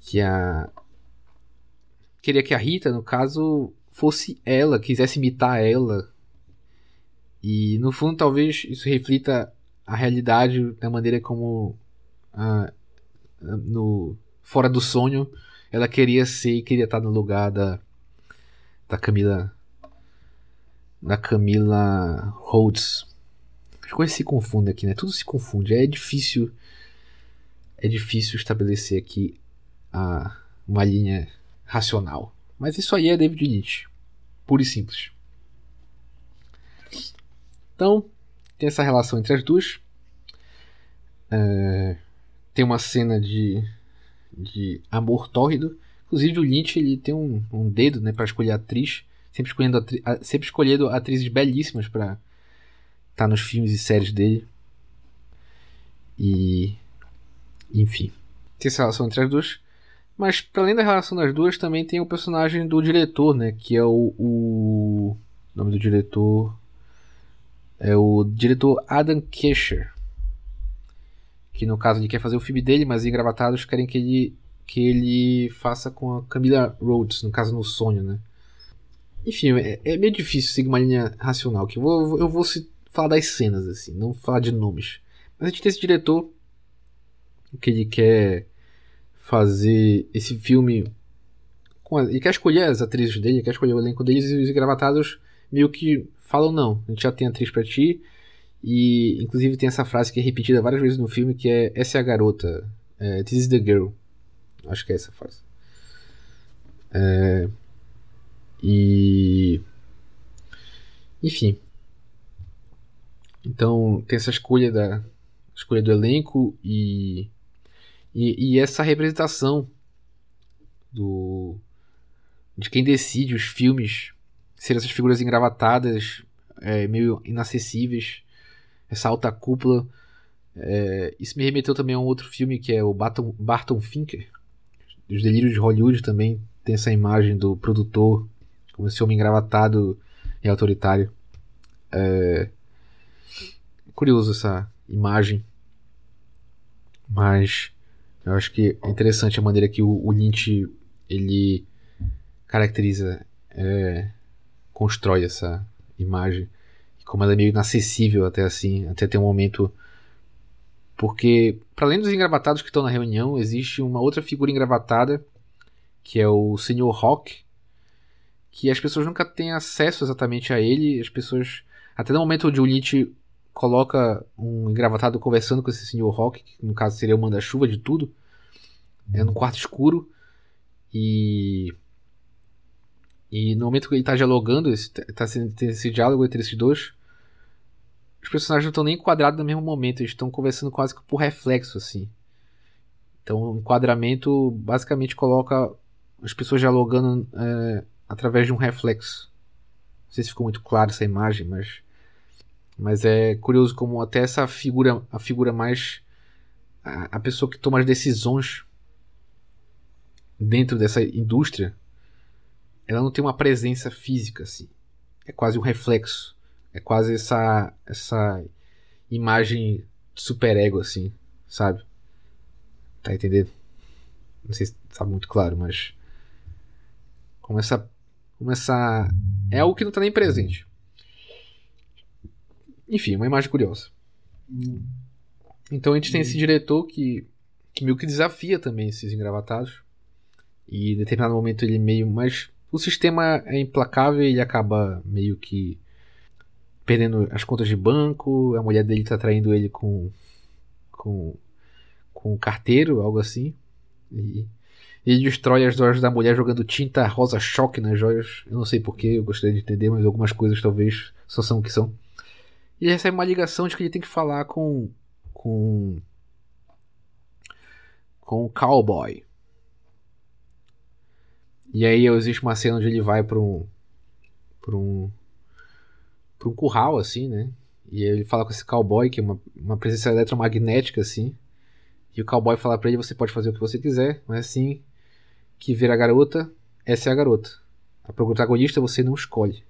que a queria que a Rita, no caso, fosse ela, quisesse imitar ela. E no fundo talvez isso reflita a realidade da maneira como no fora do sonho ela queria ser queria estar no lugar da da Camila da Camila Rhodes as coisas se confundem aqui, né? Tudo se confunde. É difícil. É difícil estabelecer aqui a, uma linha racional. Mas isso aí é David Lynch. Puro e simples. Então, tem essa relação entre as duas. É, tem uma cena de, de amor tórrido. Inclusive o Lynch ele tem um, um dedo né, para escolher atriz. Sempre escolhendo, atri sempre escolhendo atrizes belíssimas para tá nos filmes e séries dele. E. Enfim. Tem essa relação entre as duas. Mas, para além da relação das duas, também tem o personagem do diretor, né? Que é o. O nome do diretor. É o diretor Adam Kesher. Que no caso ele quer fazer o filme dele, mas engravatados querem que ele, que ele faça com a Camila Rhodes, no caso no sonho, né? Enfim, é, é meio difícil seguir uma linha racional. Que eu vou, eu vou falar das cenas, assim, não falar de nomes. Mas a gente tem esse diretor que ele quer fazer esse filme. Com a, ele quer escolher as atrizes dele, ele quer escolher o elenco deles e os gravatados meio que falam: não, a gente já tem atriz para ti. E inclusive tem essa frase que é repetida várias vezes no filme que é essa é a garota, é, this is the girl. Acho que é essa frase. É, e enfim, então tem essa escolha da escolha do elenco e, e, e essa representação do de quem decide os filmes ser essas figuras engravatadas, é, meio inacessíveis, essa alta cúpula. É, isso me remeteu também a um outro filme que é o Barton, Barton Finker, Os Delírios de Hollywood também tem essa imagem do produtor como esse homem engravatado e autoritário. É, curioso essa imagem. Mas eu acho que é interessante a maneira que o, o Lynch ele caracteriza, é, constrói essa imagem. Como ela é meio inacessível até assim, até ter um momento. Porque, para além dos engravatados que estão na reunião, existe uma outra figura engravatada, que é o Sr. Rock, que as pessoas nunca têm acesso exatamente a ele. As pessoas, até no momento onde o Lynch coloca um engravatado conversando com esse senhor Rock, que no caso seria o manda-chuva de tudo, é no quarto escuro. E. E no momento que ele está dialogando, está tendo esse diálogo entre esses dois, os personagens não estão nem enquadrados no mesmo momento, eles estão conversando quase que por reflexo, assim. Então o enquadramento basicamente coloca as pessoas dialogando é, através de um reflexo. Não sei se ficou muito claro essa imagem, mas mas é curioso como até essa figura, a figura mais. A, a pessoa que toma as decisões dentro dessa indústria, ela não tem uma presença física assim. É quase um reflexo. É quase essa essa imagem de superego assim, sabe? Tá entendendo? Não sei se tá muito claro, mas como essa Começar. É algo que não tá nem presente. Enfim, uma imagem curiosa. Então a gente tem esse diretor que, que meio que desafia também esses engravatados. E em determinado momento ele meio. Mas o sistema é implacável e ele acaba meio que perdendo as contas de banco. A mulher dele tá traindo ele com. com. com um carteiro, algo assim. E ele destrói as joias da mulher jogando tinta rosa choque nas joias. Eu não sei porquê, eu gostaria de entender, mas algumas coisas talvez só são o que são. E ele recebe uma ligação de que ele tem que falar com. com. com o cowboy. E aí existe uma cena onde ele vai para um. para um. para um curral, assim, né? E ele fala com esse cowboy, que é uma, uma presença eletromagnética, assim. E o cowboy fala para ele: você pode fazer o que você quiser, mas assim que ver a garota, essa é a garota. A protagonista você não escolhe.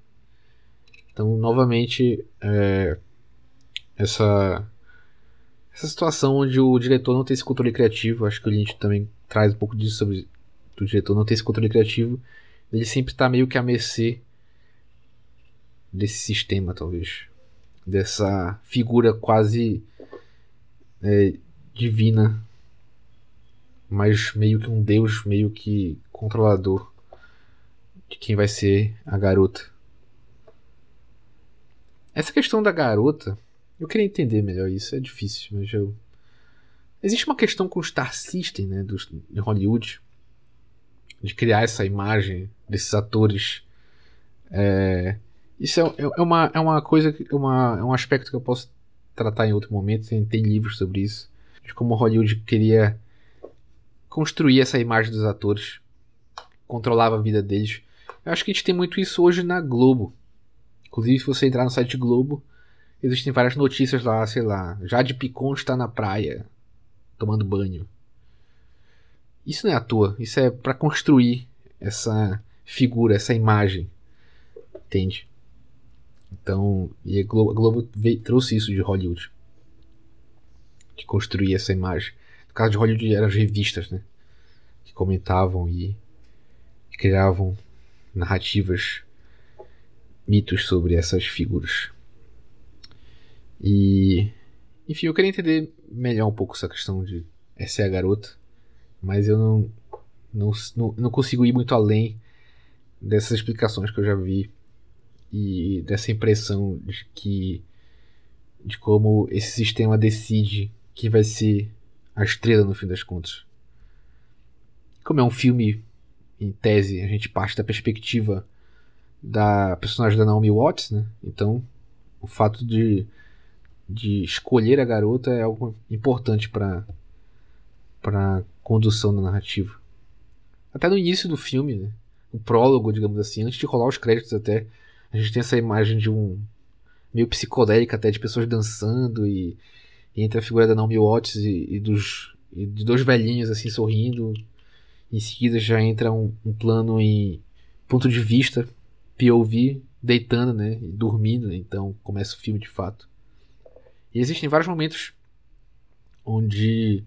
Então, novamente, é, essa essa situação onde o diretor não tem esse controle criativo, acho que o Lynch também traz um pouco disso sobre o diretor não ter esse controle criativo, ele sempre está meio que à mercê desse sistema, talvez, dessa figura quase é, divina, mas meio que um deus, meio que controlador de quem vai ser a garota. Essa questão da garota, eu queria entender melhor isso, é difícil, mas eu. Existe uma questão com o Star System, né, do, de Hollywood, de criar essa imagem desses atores. É, isso é, é, é, uma, é uma coisa, uma, é um aspecto que eu posso tratar em outro momento, tem, tem livros sobre isso, de como Hollywood queria construir essa imagem dos atores, controlava a vida deles. Eu acho que a gente tem muito isso hoje na Globo. Inclusive, se você entrar no site Globo, existem várias notícias lá, sei lá. Jade Picon está na praia, tomando banho. Isso não é à toa, isso é para construir essa figura, essa imagem. Entende? Então, e a Globo, a Globo veio, trouxe isso de Hollywood. De construir essa imagem. No caso de Hollywood eram as revistas, né? Que comentavam e criavam narrativas mitos sobre essas figuras. E. Enfim, eu queria entender melhor um pouco essa questão de essa é a garota, mas eu não, não, não, não consigo ir muito além dessas explicações que eu já vi e dessa impressão de que de como esse sistema decide que vai ser a estrela no fim das contas. Como é um filme em tese, a gente parte da perspectiva da personagem da Naomi Watts, né? Então, o fato de, de escolher a garota é algo importante para para condução da narrativa. Até no início do filme, né? o prólogo, digamos assim, antes de rolar os créditos até, a gente tem essa imagem de um meio psicodélica até de pessoas dançando e, e entre a figura da Naomi Watts e, e dos e de dois velhinhos assim sorrindo. Em seguida já entra um, um plano em ponto de vista POV deitando, né, e dormindo, então começa o filme de fato. E existem vários momentos onde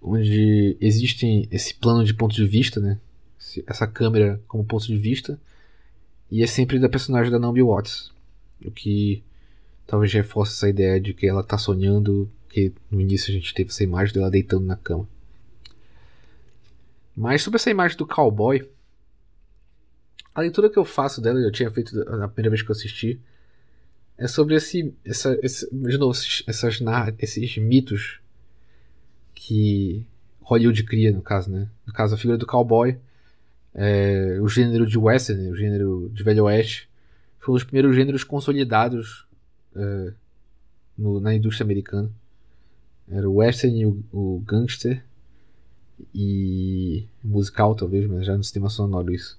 onde existem esse plano de ponto de vista, né, essa câmera como ponto de vista, e é sempre da personagem da Naomi Watts, o que talvez reforce essa ideia de que ela está sonhando, que no início a gente teve essa imagem dela deitando na cama. Mas sobre essa imagem do cowboy, a leitura que eu faço dela, eu tinha feito na primeira vez que eu assisti, é sobre esse, essa, esse de novo, essas, esses mitos que Hollywood cria, no caso, né? No caso, a figura do cowboy, é, o gênero de western, o gênero de velho oeste, foi um dos primeiros gêneros consolidados é, no, na indústria americana. Era o western e o, o gangster e musical talvez, mas já no sistema sonoro isso.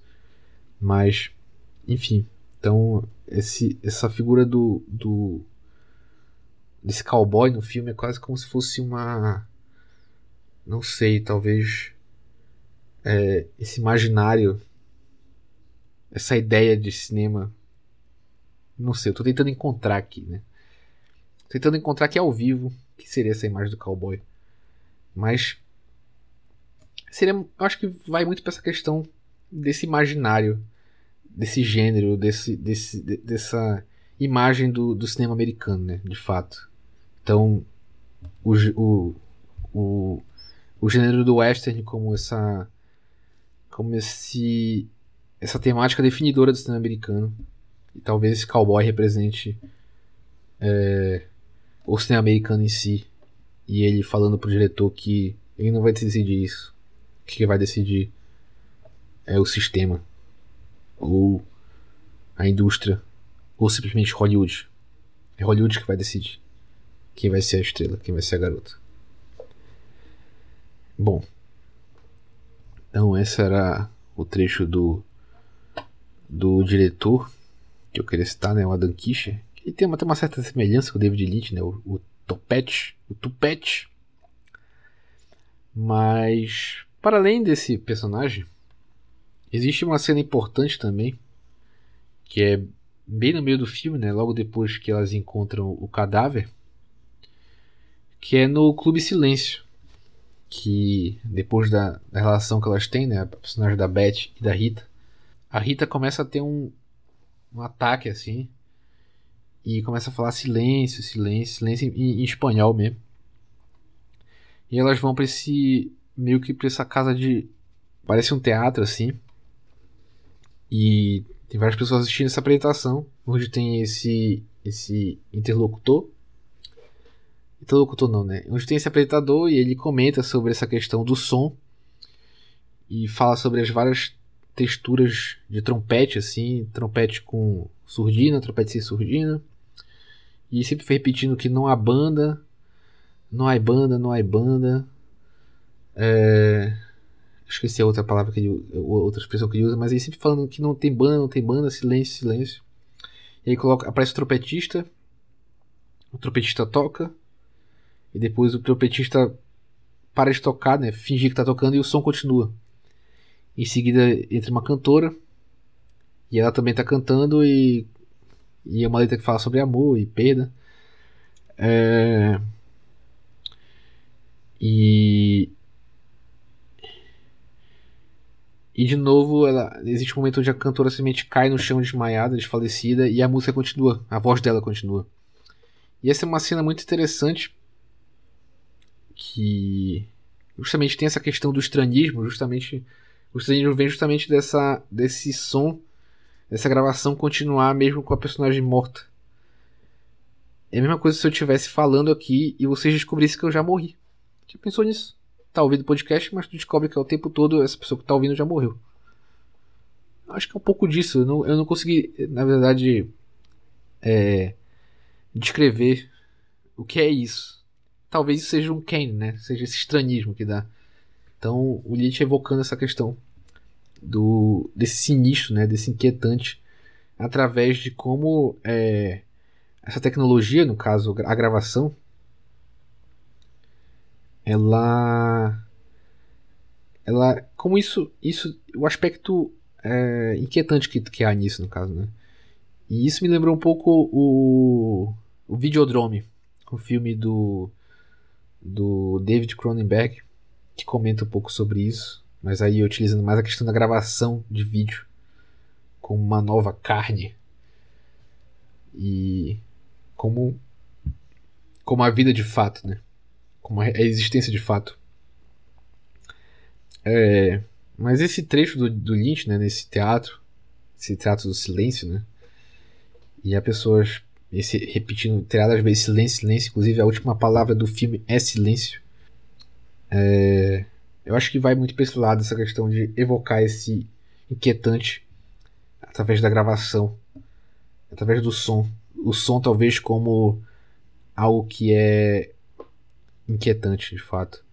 Mas, enfim. Então, esse, essa figura do, do. desse cowboy no filme é quase como se fosse uma. Não sei, talvez. É, esse imaginário. Essa ideia de cinema. Não sei, eu tô tentando encontrar aqui, né? Tentando encontrar aqui ao vivo que seria essa imagem do cowboy. Mas. Seria. Eu acho que vai muito para essa questão desse imaginário desse gênero, desse, desse, dessa imagem do, do cinema americano, né? De fato. Então, o, o, o, o gênero do western como essa como esse essa temática definidora do cinema americano e talvez esse cowboy represente é, o cinema americano em si. E ele falando pro diretor que ele não vai decidir isso. Que vai decidir é o sistema. Ou a indústria. Ou simplesmente Hollywood. É Hollywood que vai decidir quem vai ser a estrela quem vai ser a garota. Bom, então esse era o trecho do do diretor que eu queria citar, né, o Adam Kischer, que tem tem uma certa semelhança com o David Lynch, né, o, o Topete, o Tupete. Mas para além desse personagem, existe uma cena importante também, que é bem no meio do filme, né, logo depois que elas encontram o cadáver, que é no Clube Silêncio que depois da, da, relação que elas têm, né, a personagem da Beth e da Rita, a Rita começa a ter um, um ataque assim e começa a falar silêncio, silêncio, silêncio em, em espanhol mesmo. E elas vão para esse meio que para essa casa de parece um teatro assim. E tem várias pessoas assistindo essa apresentação, onde tem esse esse interlocutor interlocutor não, né? Onde tem esse apresentador e ele comenta sobre essa questão do som e fala sobre as várias texturas de trompete, assim, trompete com surdina, trompete sem surdina. E sempre repetindo que não há banda, não há banda, não há banda. É... Esqueci a outra palavra que ele, outra expressão que ele usa, mas ele sempre falando que não tem banda, não tem banda, silêncio, silêncio. E aí coloca, aparece o trompetista, o trompetista toca, e depois o trompetista para de tocar, né? Fingir que tá tocando e o som continua. Em seguida entra uma cantora e ela também tá cantando e, e é uma letra que fala sobre amor e perda. É... E E de novo, ela, existe um momento onde a cantora simplesmente cai no chão desmaiada, desfalecida, e a música continua, a voz dela continua. E essa é uma cena muito interessante que justamente tem essa questão do estranismo, justamente o estranismo vem justamente dessa desse som, dessa gravação continuar mesmo com a personagem morta. É a mesma coisa se eu estivesse falando aqui e vocês descobrissem que eu já morri. Você pensou nisso? Tá ouvindo o podcast, mas tu descobre que é o tempo todo essa pessoa que tá ouvindo já morreu. Acho que é um pouco disso. Eu não, eu não consegui, na verdade, é, descrever o que é isso talvez isso seja um Kane, né? Seja esse estranismo que dá. Então, o Nietzsche evocando essa questão do desse sinistro, né? Desse inquietante, através de como é, essa tecnologia, no caso a gravação, ela, ela, como isso, isso, o aspecto é, inquietante que, que há nisso, no caso, né? E isso me lembrou um pouco o, o Videodrome, o filme do do David Cronenberg, que comenta um pouco sobre isso, mas aí utilizando mais a questão da gravação de vídeo como uma nova carne e como como a vida de fato, né? Como a existência de fato. É, mas esse trecho do, do Lynch, né, nesse teatro, esse teatro do silêncio, né? E há pessoas esse repetindo tiradas vezes silêncio, silêncio. Inclusive, a última palavra do filme é silêncio. É, eu acho que vai muito para esse lado, essa questão de evocar esse inquietante através da gravação, através do som. O som, talvez, como algo que é inquietante, de fato.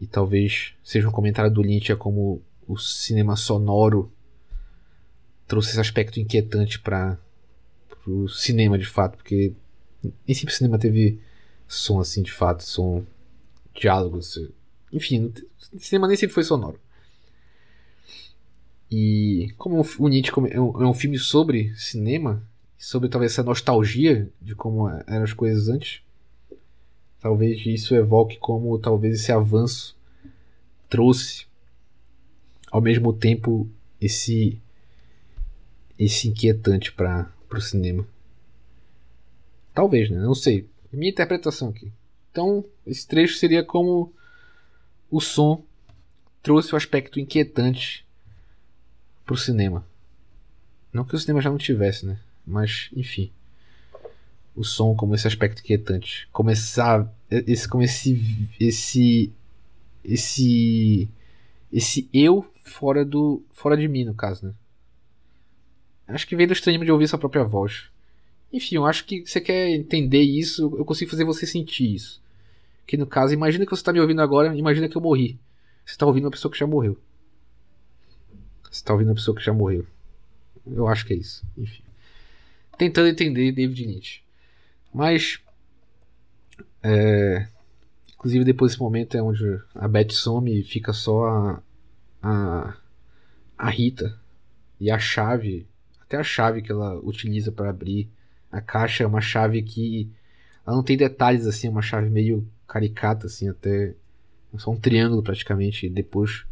E talvez seja um comentário do Lynch é como o cinema sonoro trouxe esse aspecto inquietante para pro cinema de fato, porque nem sempre o cinema teve som assim de fato, som, diálogos, enfim, o cinema nem sempre foi sonoro. E como o Nietzsche é um, é um filme sobre cinema, sobre talvez essa nostalgia de como eram as coisas antes, talvez isso evoque como talvez esse avanço trouxe ao mesmo tempo esse esse inquietante para o cinema. Talvez, né? Não sei. Minha interpretação aqui. Então, esse trecho seria como o som trouxe o aspecto inquietante pro cinema. Não que o cinema já não tivesse, né? Mas, enfim. O som como esse aspecto inquietante. Começar. Esse, como esse. Esse. Esse. Esse eu fora do. Fora de mim, no caso, né? Acho que vem do estranho de ouvir sua própria voz. Enfim, eu acho que você quer entender isso, eu consigo fazer você sentir isso. Que no caso, imagina que você está me ouvindo agora, imagina que eu morri. Você está ouvindo uma pessoa que já morreu. Você está ouvindo uma pessoa que já morreu. Eu acho que é isso. Enfim. Tentando entender David Lynch. Mas. É, inclusive depois desse momento é onde a Beth some e fica só a, a, a Rita e a chave. Até a chave que ela utiliza para abrir a caixa é uma chave que. Ela não tem detalhes assim, é uma chave meio caricata, assim, até. Só um triângulo praticamente. E depois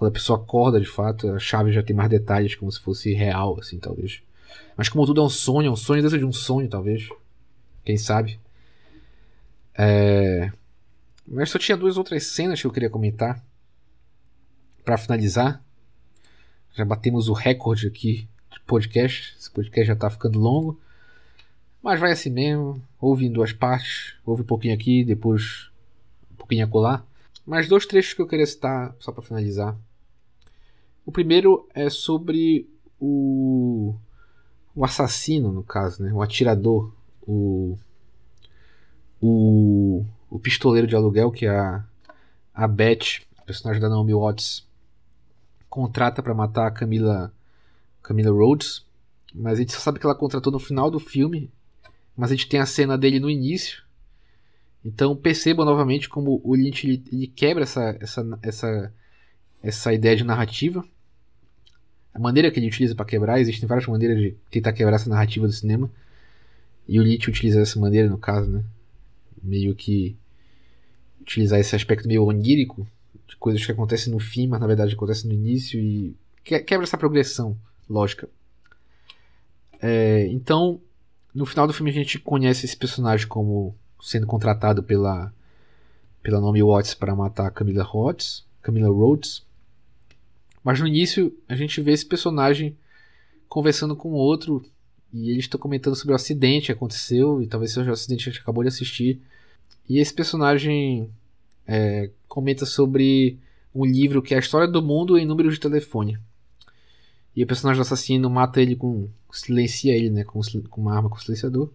quando a pessoa acorda de fato, a chave já tem mais detalhes, como se fosse real, assim, talvez. Mas como tudo é um sonho, é um sonho dentro de um sonho, talvez. Quem sabe? É... Mas só tinha duas outras cenas que eu queria comentar. para finalizar. Já batemos o recorde aqui de podcast. Esse podcast já tá ficando longo. Mas vai assim mesmo. Ouve em duas partes. Ouve um pouquinho aqui, depois um pouquinho acolá. Mais dois trechos que eu queria citar, só para finalizar. O primeiro é sobre o, o assassino, no caso, né? o atirador, o, o, o pistoleiro de aluguel que a, a Beth, a personagem da Naomi Watts, contrata para matar a Camila, Camila Rhodes. Mas a gente só sabe que ela contratou no final do filme. Mas a gente tem a cena dele no início. Então perceba novamente como o Lynch ele, ele quebra essa, essa, essa essa ideia de narrativa. A maneira que ele utiliza para quebrar, existem várias maneiras de tentar quebrar essa narrativa do cinema. E o Lynch utiliza essa maneira, no caso, né? Meio que utilizar esse aspecto meio onírico de coisas que acontecem no fim, mas na verdade acontecem no início e quebra essa progressão lógica. É, então, no final do filme a gente conhece esse personagem como sendo contratado pela pela Naomi Watts para matar Camila Rhodes, Camila Rhodes. Mas no início a gente vê esse personagem conversando com outro e eles estão comentando sobre o acidente que aconteceu e talvez seja o acidente que a gente acabou de assistir. E esse personagem é, comenta sobre um livro que é a história do mundo em números de telefone. E o personagem do assassino mata ele com. silencia ele, né? Com, com uma arma com silenciador.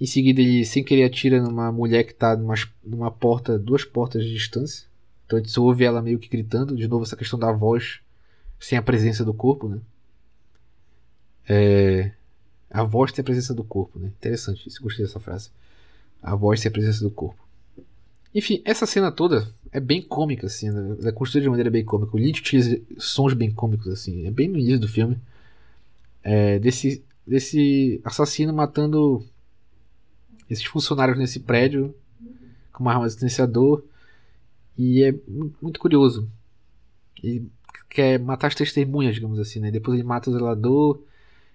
Em seguida, ele sem querer atira numa mulher que está numa, numa porta, duas portas de distância. Então a gente ouve ela meio que gritando, de novo essa questão da voz sem a presença do corpo, né? É... A voz tem a presença do corpo, né? Interessante isso, gostei dessa frase. A voz tem a presença do corpo. Enfim, essa cena toda é bem cômica, assim, né? é construída de maneira bem cômica. O Lynch utiliza sons bem cômicos, assim, é bem no início do filme. É, desse, desse assassino matando esses funcionários nesse prédio com uma arma de silenciador e é muito curioso. Ele quer matar as testemunhas, digamos assim, né? Depois ele mata o zelador,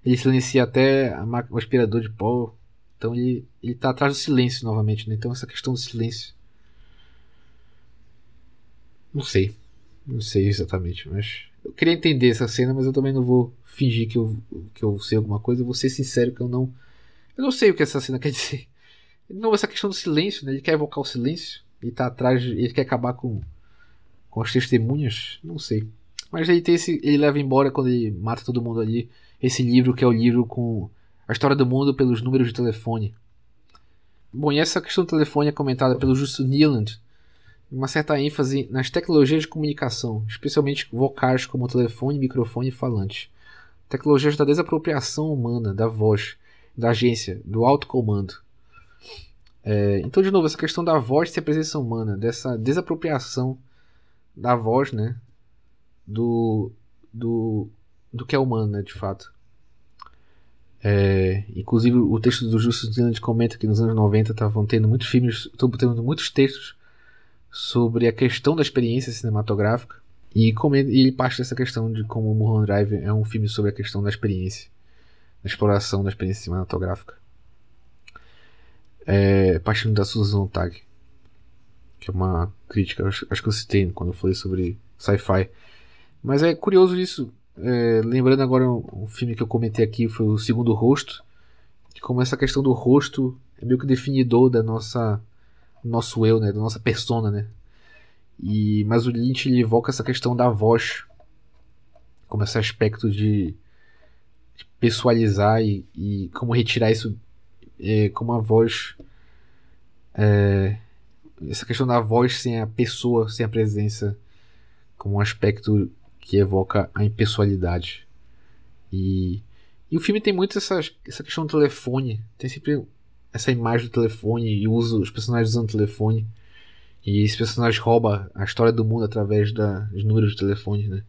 ele silencia até o aspirador de pó. Então ele, ele tá atrás do silêncio novamente, né? Então essa questão do silêncio. Não sei. Não sei exatamente, mas. Eu queria entender essa cena, mas eu também não vou fingir que eu, que eu sei alguma coisa. Eu vou ser sincero que eu não. Eu não sei o que essa cena quer dizer. Novo, essa questão do silêncio, né? Ele quer evocar o silêncio. Ele tá atrás, ele quer acabar com, com as testemunhas, não sei. Mas ele tem esse, ele leva embora quando ele mata todo mundo ali esse livro que é o livro com a história do mundo pelos números de telefone. Bom, e essa questão do telefone é comentada pelo Justo Nealand, uma certa ênfase nas tecnologias de comunicação, especialmente vocais como telefone, microfone e falante. Tecnologias da desapropriação humana, da voz, da agência, do autocomando. É, então, de novo, essa questão da voz ser presença humana, dessa desapropriação da voz, né? Do, do, do que é humano, né, de fato. É, inclusive, o texto do Justus Dylan comenta que nos anos 90 estavam tendo muitos filmes, estavam tendo muitos textos sobre a questão da experiência cinematográfica. E, ele parte dessa questão de como Mulholland Drive é um filme sobre a questão da experiência, da exploração da experiência cinematográfica. É, partindo da Susan Tag, que é uma crítica, acho, acho que eu citei quando eu falei sobre sci-fi. Mas é curioso isso. É, lembrando agora um, um filme que eu comentei aqui foi o Segundo Rosto, que como essa questão do rosto é meio que definidor da nossa nosso eu, né, da nossa persona, né? E, mas o Lynch ele evoca essa questão da voz como esse aspecto de, de pessoalizar e, e, como retirar isso é, como a voz é, essa questão da voz sem a pessoa, sem a presença como um aspecto que evoca a impessoalidade. E, e o filme tem muito essa, essa questão do telefone, tem sempre essa imagem do telefone e usa os personagens usando o telefone. E esse personagem rouba a história do mundo através da, dos números de telefone, né?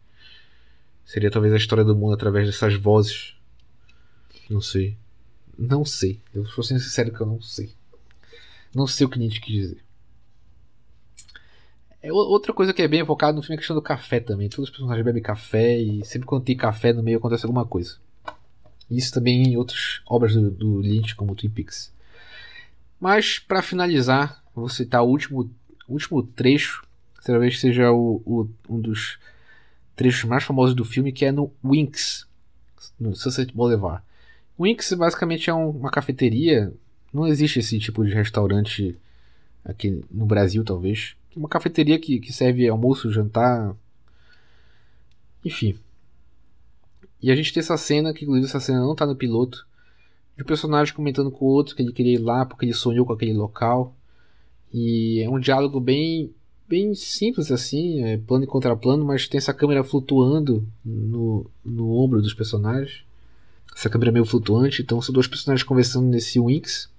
Seria talvez a história do mundo através dessas vozes. Não sei. Não sei. Eu sou sincero que eu não sei. Não sei o que Nietzsche quis dizer. É outra coisa que é bem evocada no filme é a questão do café também. Todos os personagens bebem café e sempre quando tem café no meio acontece alguma coisa. Isso também em outras obras do, do Lynch, como Twin Peaks. Mas, para finalizar, vou citar o último último trecho, talvez seja o, o, um dos trechos mais famosos do filme, que é no Winx, no Sunset Boulevard. Winx basicamente é um, uma cafeteria, não existe esse tipo de restaurante aqui no Brasil, talvez. Uma cafeteria que, que serve almoço, jantar, enfim. E a gente tem essa cena, que inclusive essa cena não tá no piloto, de um personagem comentando com o outro que ele queria ir lá porque ele sonhou com aquele local. E é um diálogo bem bem simples assim, é plano e contraplano, mas tem essa câmera flutuando no, no ombro dos personagens. Essa câmera meio flutuante, então são dois personagens conversando nesse Winx.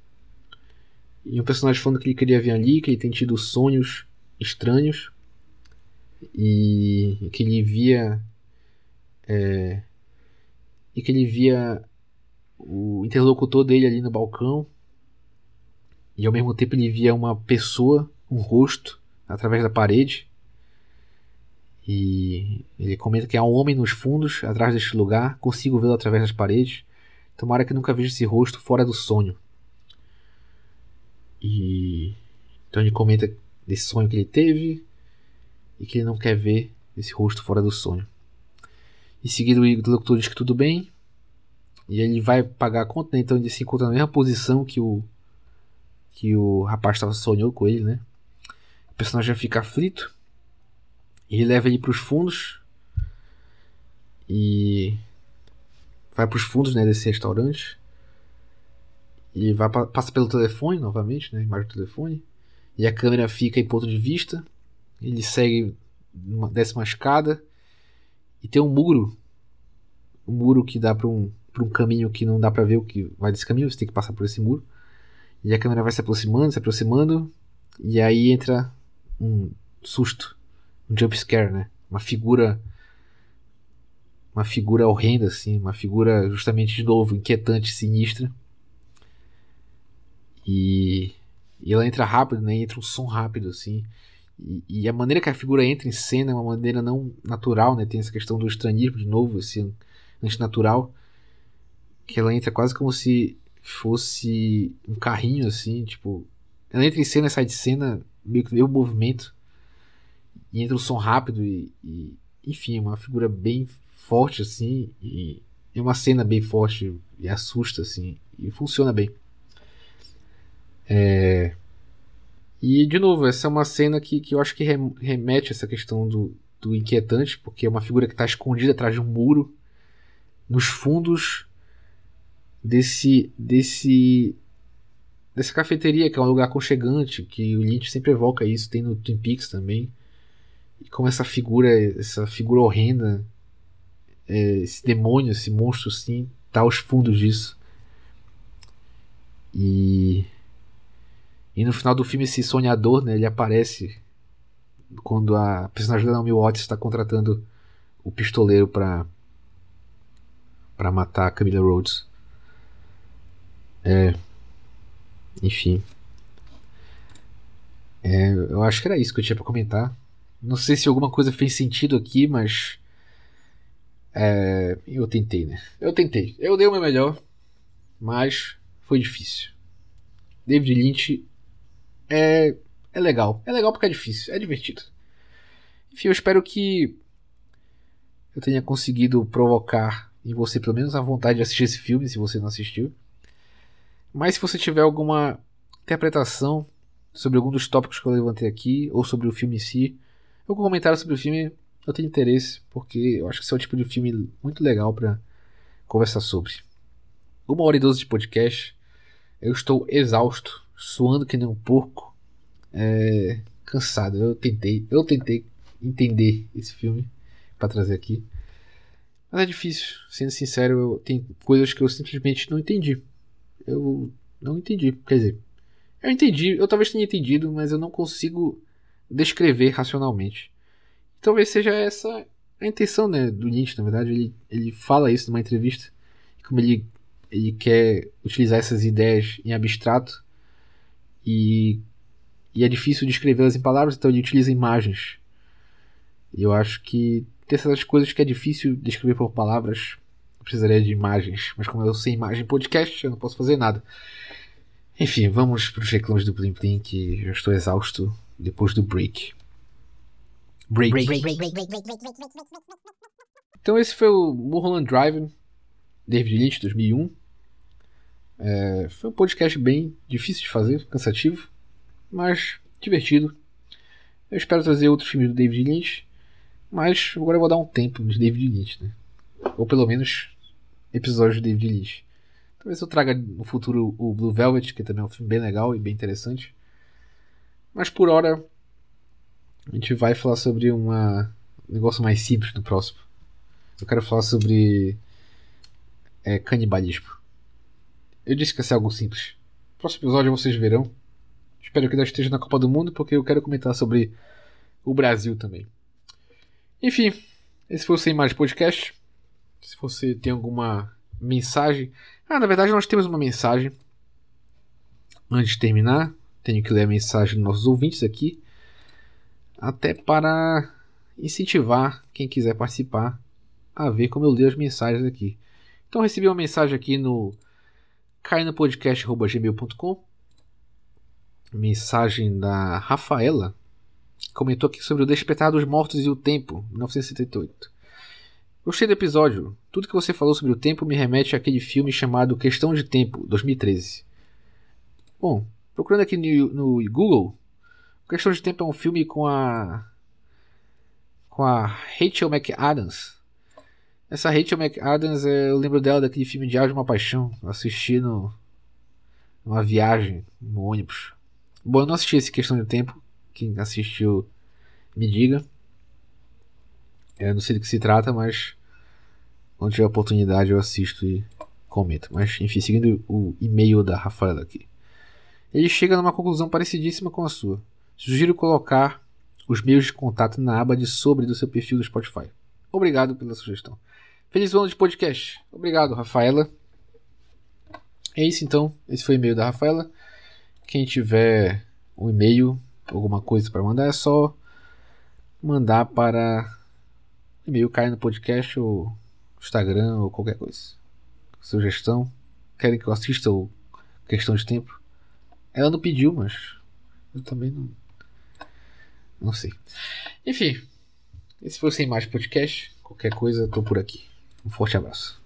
E um personagem falando que ele queria vir ali, que ele tem tido sonhos estranhos. E que ele via. É, e que ele via o interlocutor dele ali no balcão e ao mesmo tempo ele via uma pessoa, um rosto, através da parede. E ele comenta que há um homem nos fundos, atrás deste lugar, consigo vê-lo através das paredes. Tomara que nunca veja esse rosto fora do sonho. E então ele comenta desse sonho que ele teve e que ele não quer ver esse rosto fora do sonho. Em seguida o interlocutor diz que tudo bem. E ele vai pagar a conta, né? então ele se encontra na mesma posição que o que o rapaz tava, sonhou com ele, né? O personagem fica aflito. Ele leva ele para os fundos e vai para os fundos né, desse restaurante e vai passa pelo telefone novamente, né, imagem do telefone e a câmera fica em ponto de vista. Ele segue uma décima escada e tem um muro, um muro que dá para um, um caminho que não dá para ver o que vai desse caminho. Você tem que passar por esse muro. E a câmera vai se aproximando, se aproximando, e aí entra um susto, um jump scare, né? Uma figura uma figura horrenda assim, uma figura justamente de novo inquietante, sinistra. E, e ela entra rápido, né? Entra um som rápido assim. E, e, a maneira que a figura entra em cena é uma maneira não natural, né? Tem essa questão do estranhismo de novo, esse antinatural. Que ela entra quase como se fosse um carrinho assim, tipo. Ela entra em cena sai de cena, meio que meio movimento. E entra um som rápido e, e. Enfim, uma figura bem forte assim. E é uma cena bem forte e assusta assim. E funciona bem. É. E, de novo, essa é uma cena que, que eu acho que remete a essa questão do, do inquietante, porque é uma figura que está escondida atrás de um muro, nos fundos desse desse dessa cafeteria que é um lugar aconchegante que o Lynch sempre evoca isso tem no Twin Peaks também. E como essa figura essa figura horrenda é, esse demônio esse monstro sim tá aos fundos disso. E e no final do filme esse sonhador né ele aparece quando a personagem da Naomi Watts está contratando o pistoleiro para para matar a Camila Rhodes é. Enfim. É, eu acho que era isso que eu tinha pra comentar. Não sei se alguma coisa fez sentido aqui, mas. É, eu tentei, né? Eu tentei. Eu dei o meu melhor, mas foi difícil. David Lynch é, é legal. É legal porque é difícil, é divertido. Enfim, eu espero que eu tenha conseguido provocar em você pelo menos a vontade de assistir esse filme, se você não assistiu. Mas se você tiver alguma interpretação sobre algum dos tópicos que eu levantei aqui, ou sobre o filme em si, algum comentário sobre o filme, eu tenho interesse, porque eu acho que esse é o tipo de filme muito legal para conversar sobre. Uma hora e doze de podcast, eu estou exausto, suando que nem um porco, é, cansado. Eu tentei, eu tentei entender esse filme para trazer aqui. Mas é difícil, sendo sincero, tem coisas que eu simplesmente não entendi. Eu não entendi. Quer dizer, eu entendi, eu talvez tenha entendido, mas eu não consigo descrever racionalmente. Talvez seja essa a intenção né, do Nietzsche, na verdade. Ele, ele fala isso numa entrevista. Como ele, ele quer utilizar essas ideias em abstrato e, e é difícil descrevê-las em palavras, então ele utiliza imagens. E eu acho que tem essas coisas que é difícil descrever por palavras. Eu precisaria de imagens, mas como eu sei imagem podcast, eu não posso fazer nada. Enfim, vamos para os reclamos do Plim Plim, que eu estou exausto depois do break. Break. Então esse foi o Mulholland Drive, David Lynch, 2001. É, foi um podcast bem difícil de fazer, cansativo, mas divertido. Eu espero trazer outros filmes do David Lynch, mas agora eu vou dar um tempo de David Lynch, né? Ou pelo menos episódios de David Lynch. Talvez eu traga no futuro o Blue Velvet, que também é um filme bem legal e bem interessante. Mas por hora, a gente vai falar sobre uma, um negócio mais simples no próximo. Eu quero falar sobre é, canibalismo. Eu disse que ia ser algo simples. No próximo episódio vocês verão. Espero que ainda esteja na Copa do Mundo, porque eu quero comentar sobre o Brasil também. Enfim, esse foi o Sem Mais Podcast. Se você tem alguma mensagem. Ah, na verdade, nós temos uma mensagem. Antes de terminar, tenho que ler a mensagem dos nossos ouvintes aqui, até para incentivar quem quiser participar a ver como eu leio as mensagens aqui. Então recebi uma mensagem aqui no cainopodcast.gmail.com Mensagem da Rafaela Comentou aqui sobre o Despertar dos Mortos e o Tempo, 1978. Gostei do episódio. Tudo que você falou sobre o tempo me remete àquele filme chamado Questão de Tempo, 2013. Bom, Procurando aqui no, no Google, Questão de Tempo é um filme com a. com a Rachel McAdams. Essa Rachel McAdams, é, eu lembro dela daquele filme Diário de uma Paixão, assistindo numa viagem no ônibus. Bom, eu não assisti esse Questão de Tempo. Quem assistiu, me diga. Eu não sei do que se trata, mas quando tiver oportunidade eu assisto e comento. Mas enfim, seguindo o e-mail da Rafaela aqui ele chega numa conclusão parecidíssima com a sua. Sugiro colocar os meios de contato na aba de sobre do seu perfil do Spotify. Obrigado pela sugestão. Feliz ano de podcast. Obrigado, Rafaela. É isso então. Esse foi o e-mail da Rafaela. Quem tiver um e-mail, alguma coisa para mandar, é só mandar para e-mail cair no podcast ou Instagram ou qualquer coisa. Sugestão. Querem que eu assista ou questão de tempo? Ela não pediu, mas eu também não. Não sei. Enfim, esse foi Sem Mais Podcast. Qualquer coisa, tô por aqui. Um forte abraço.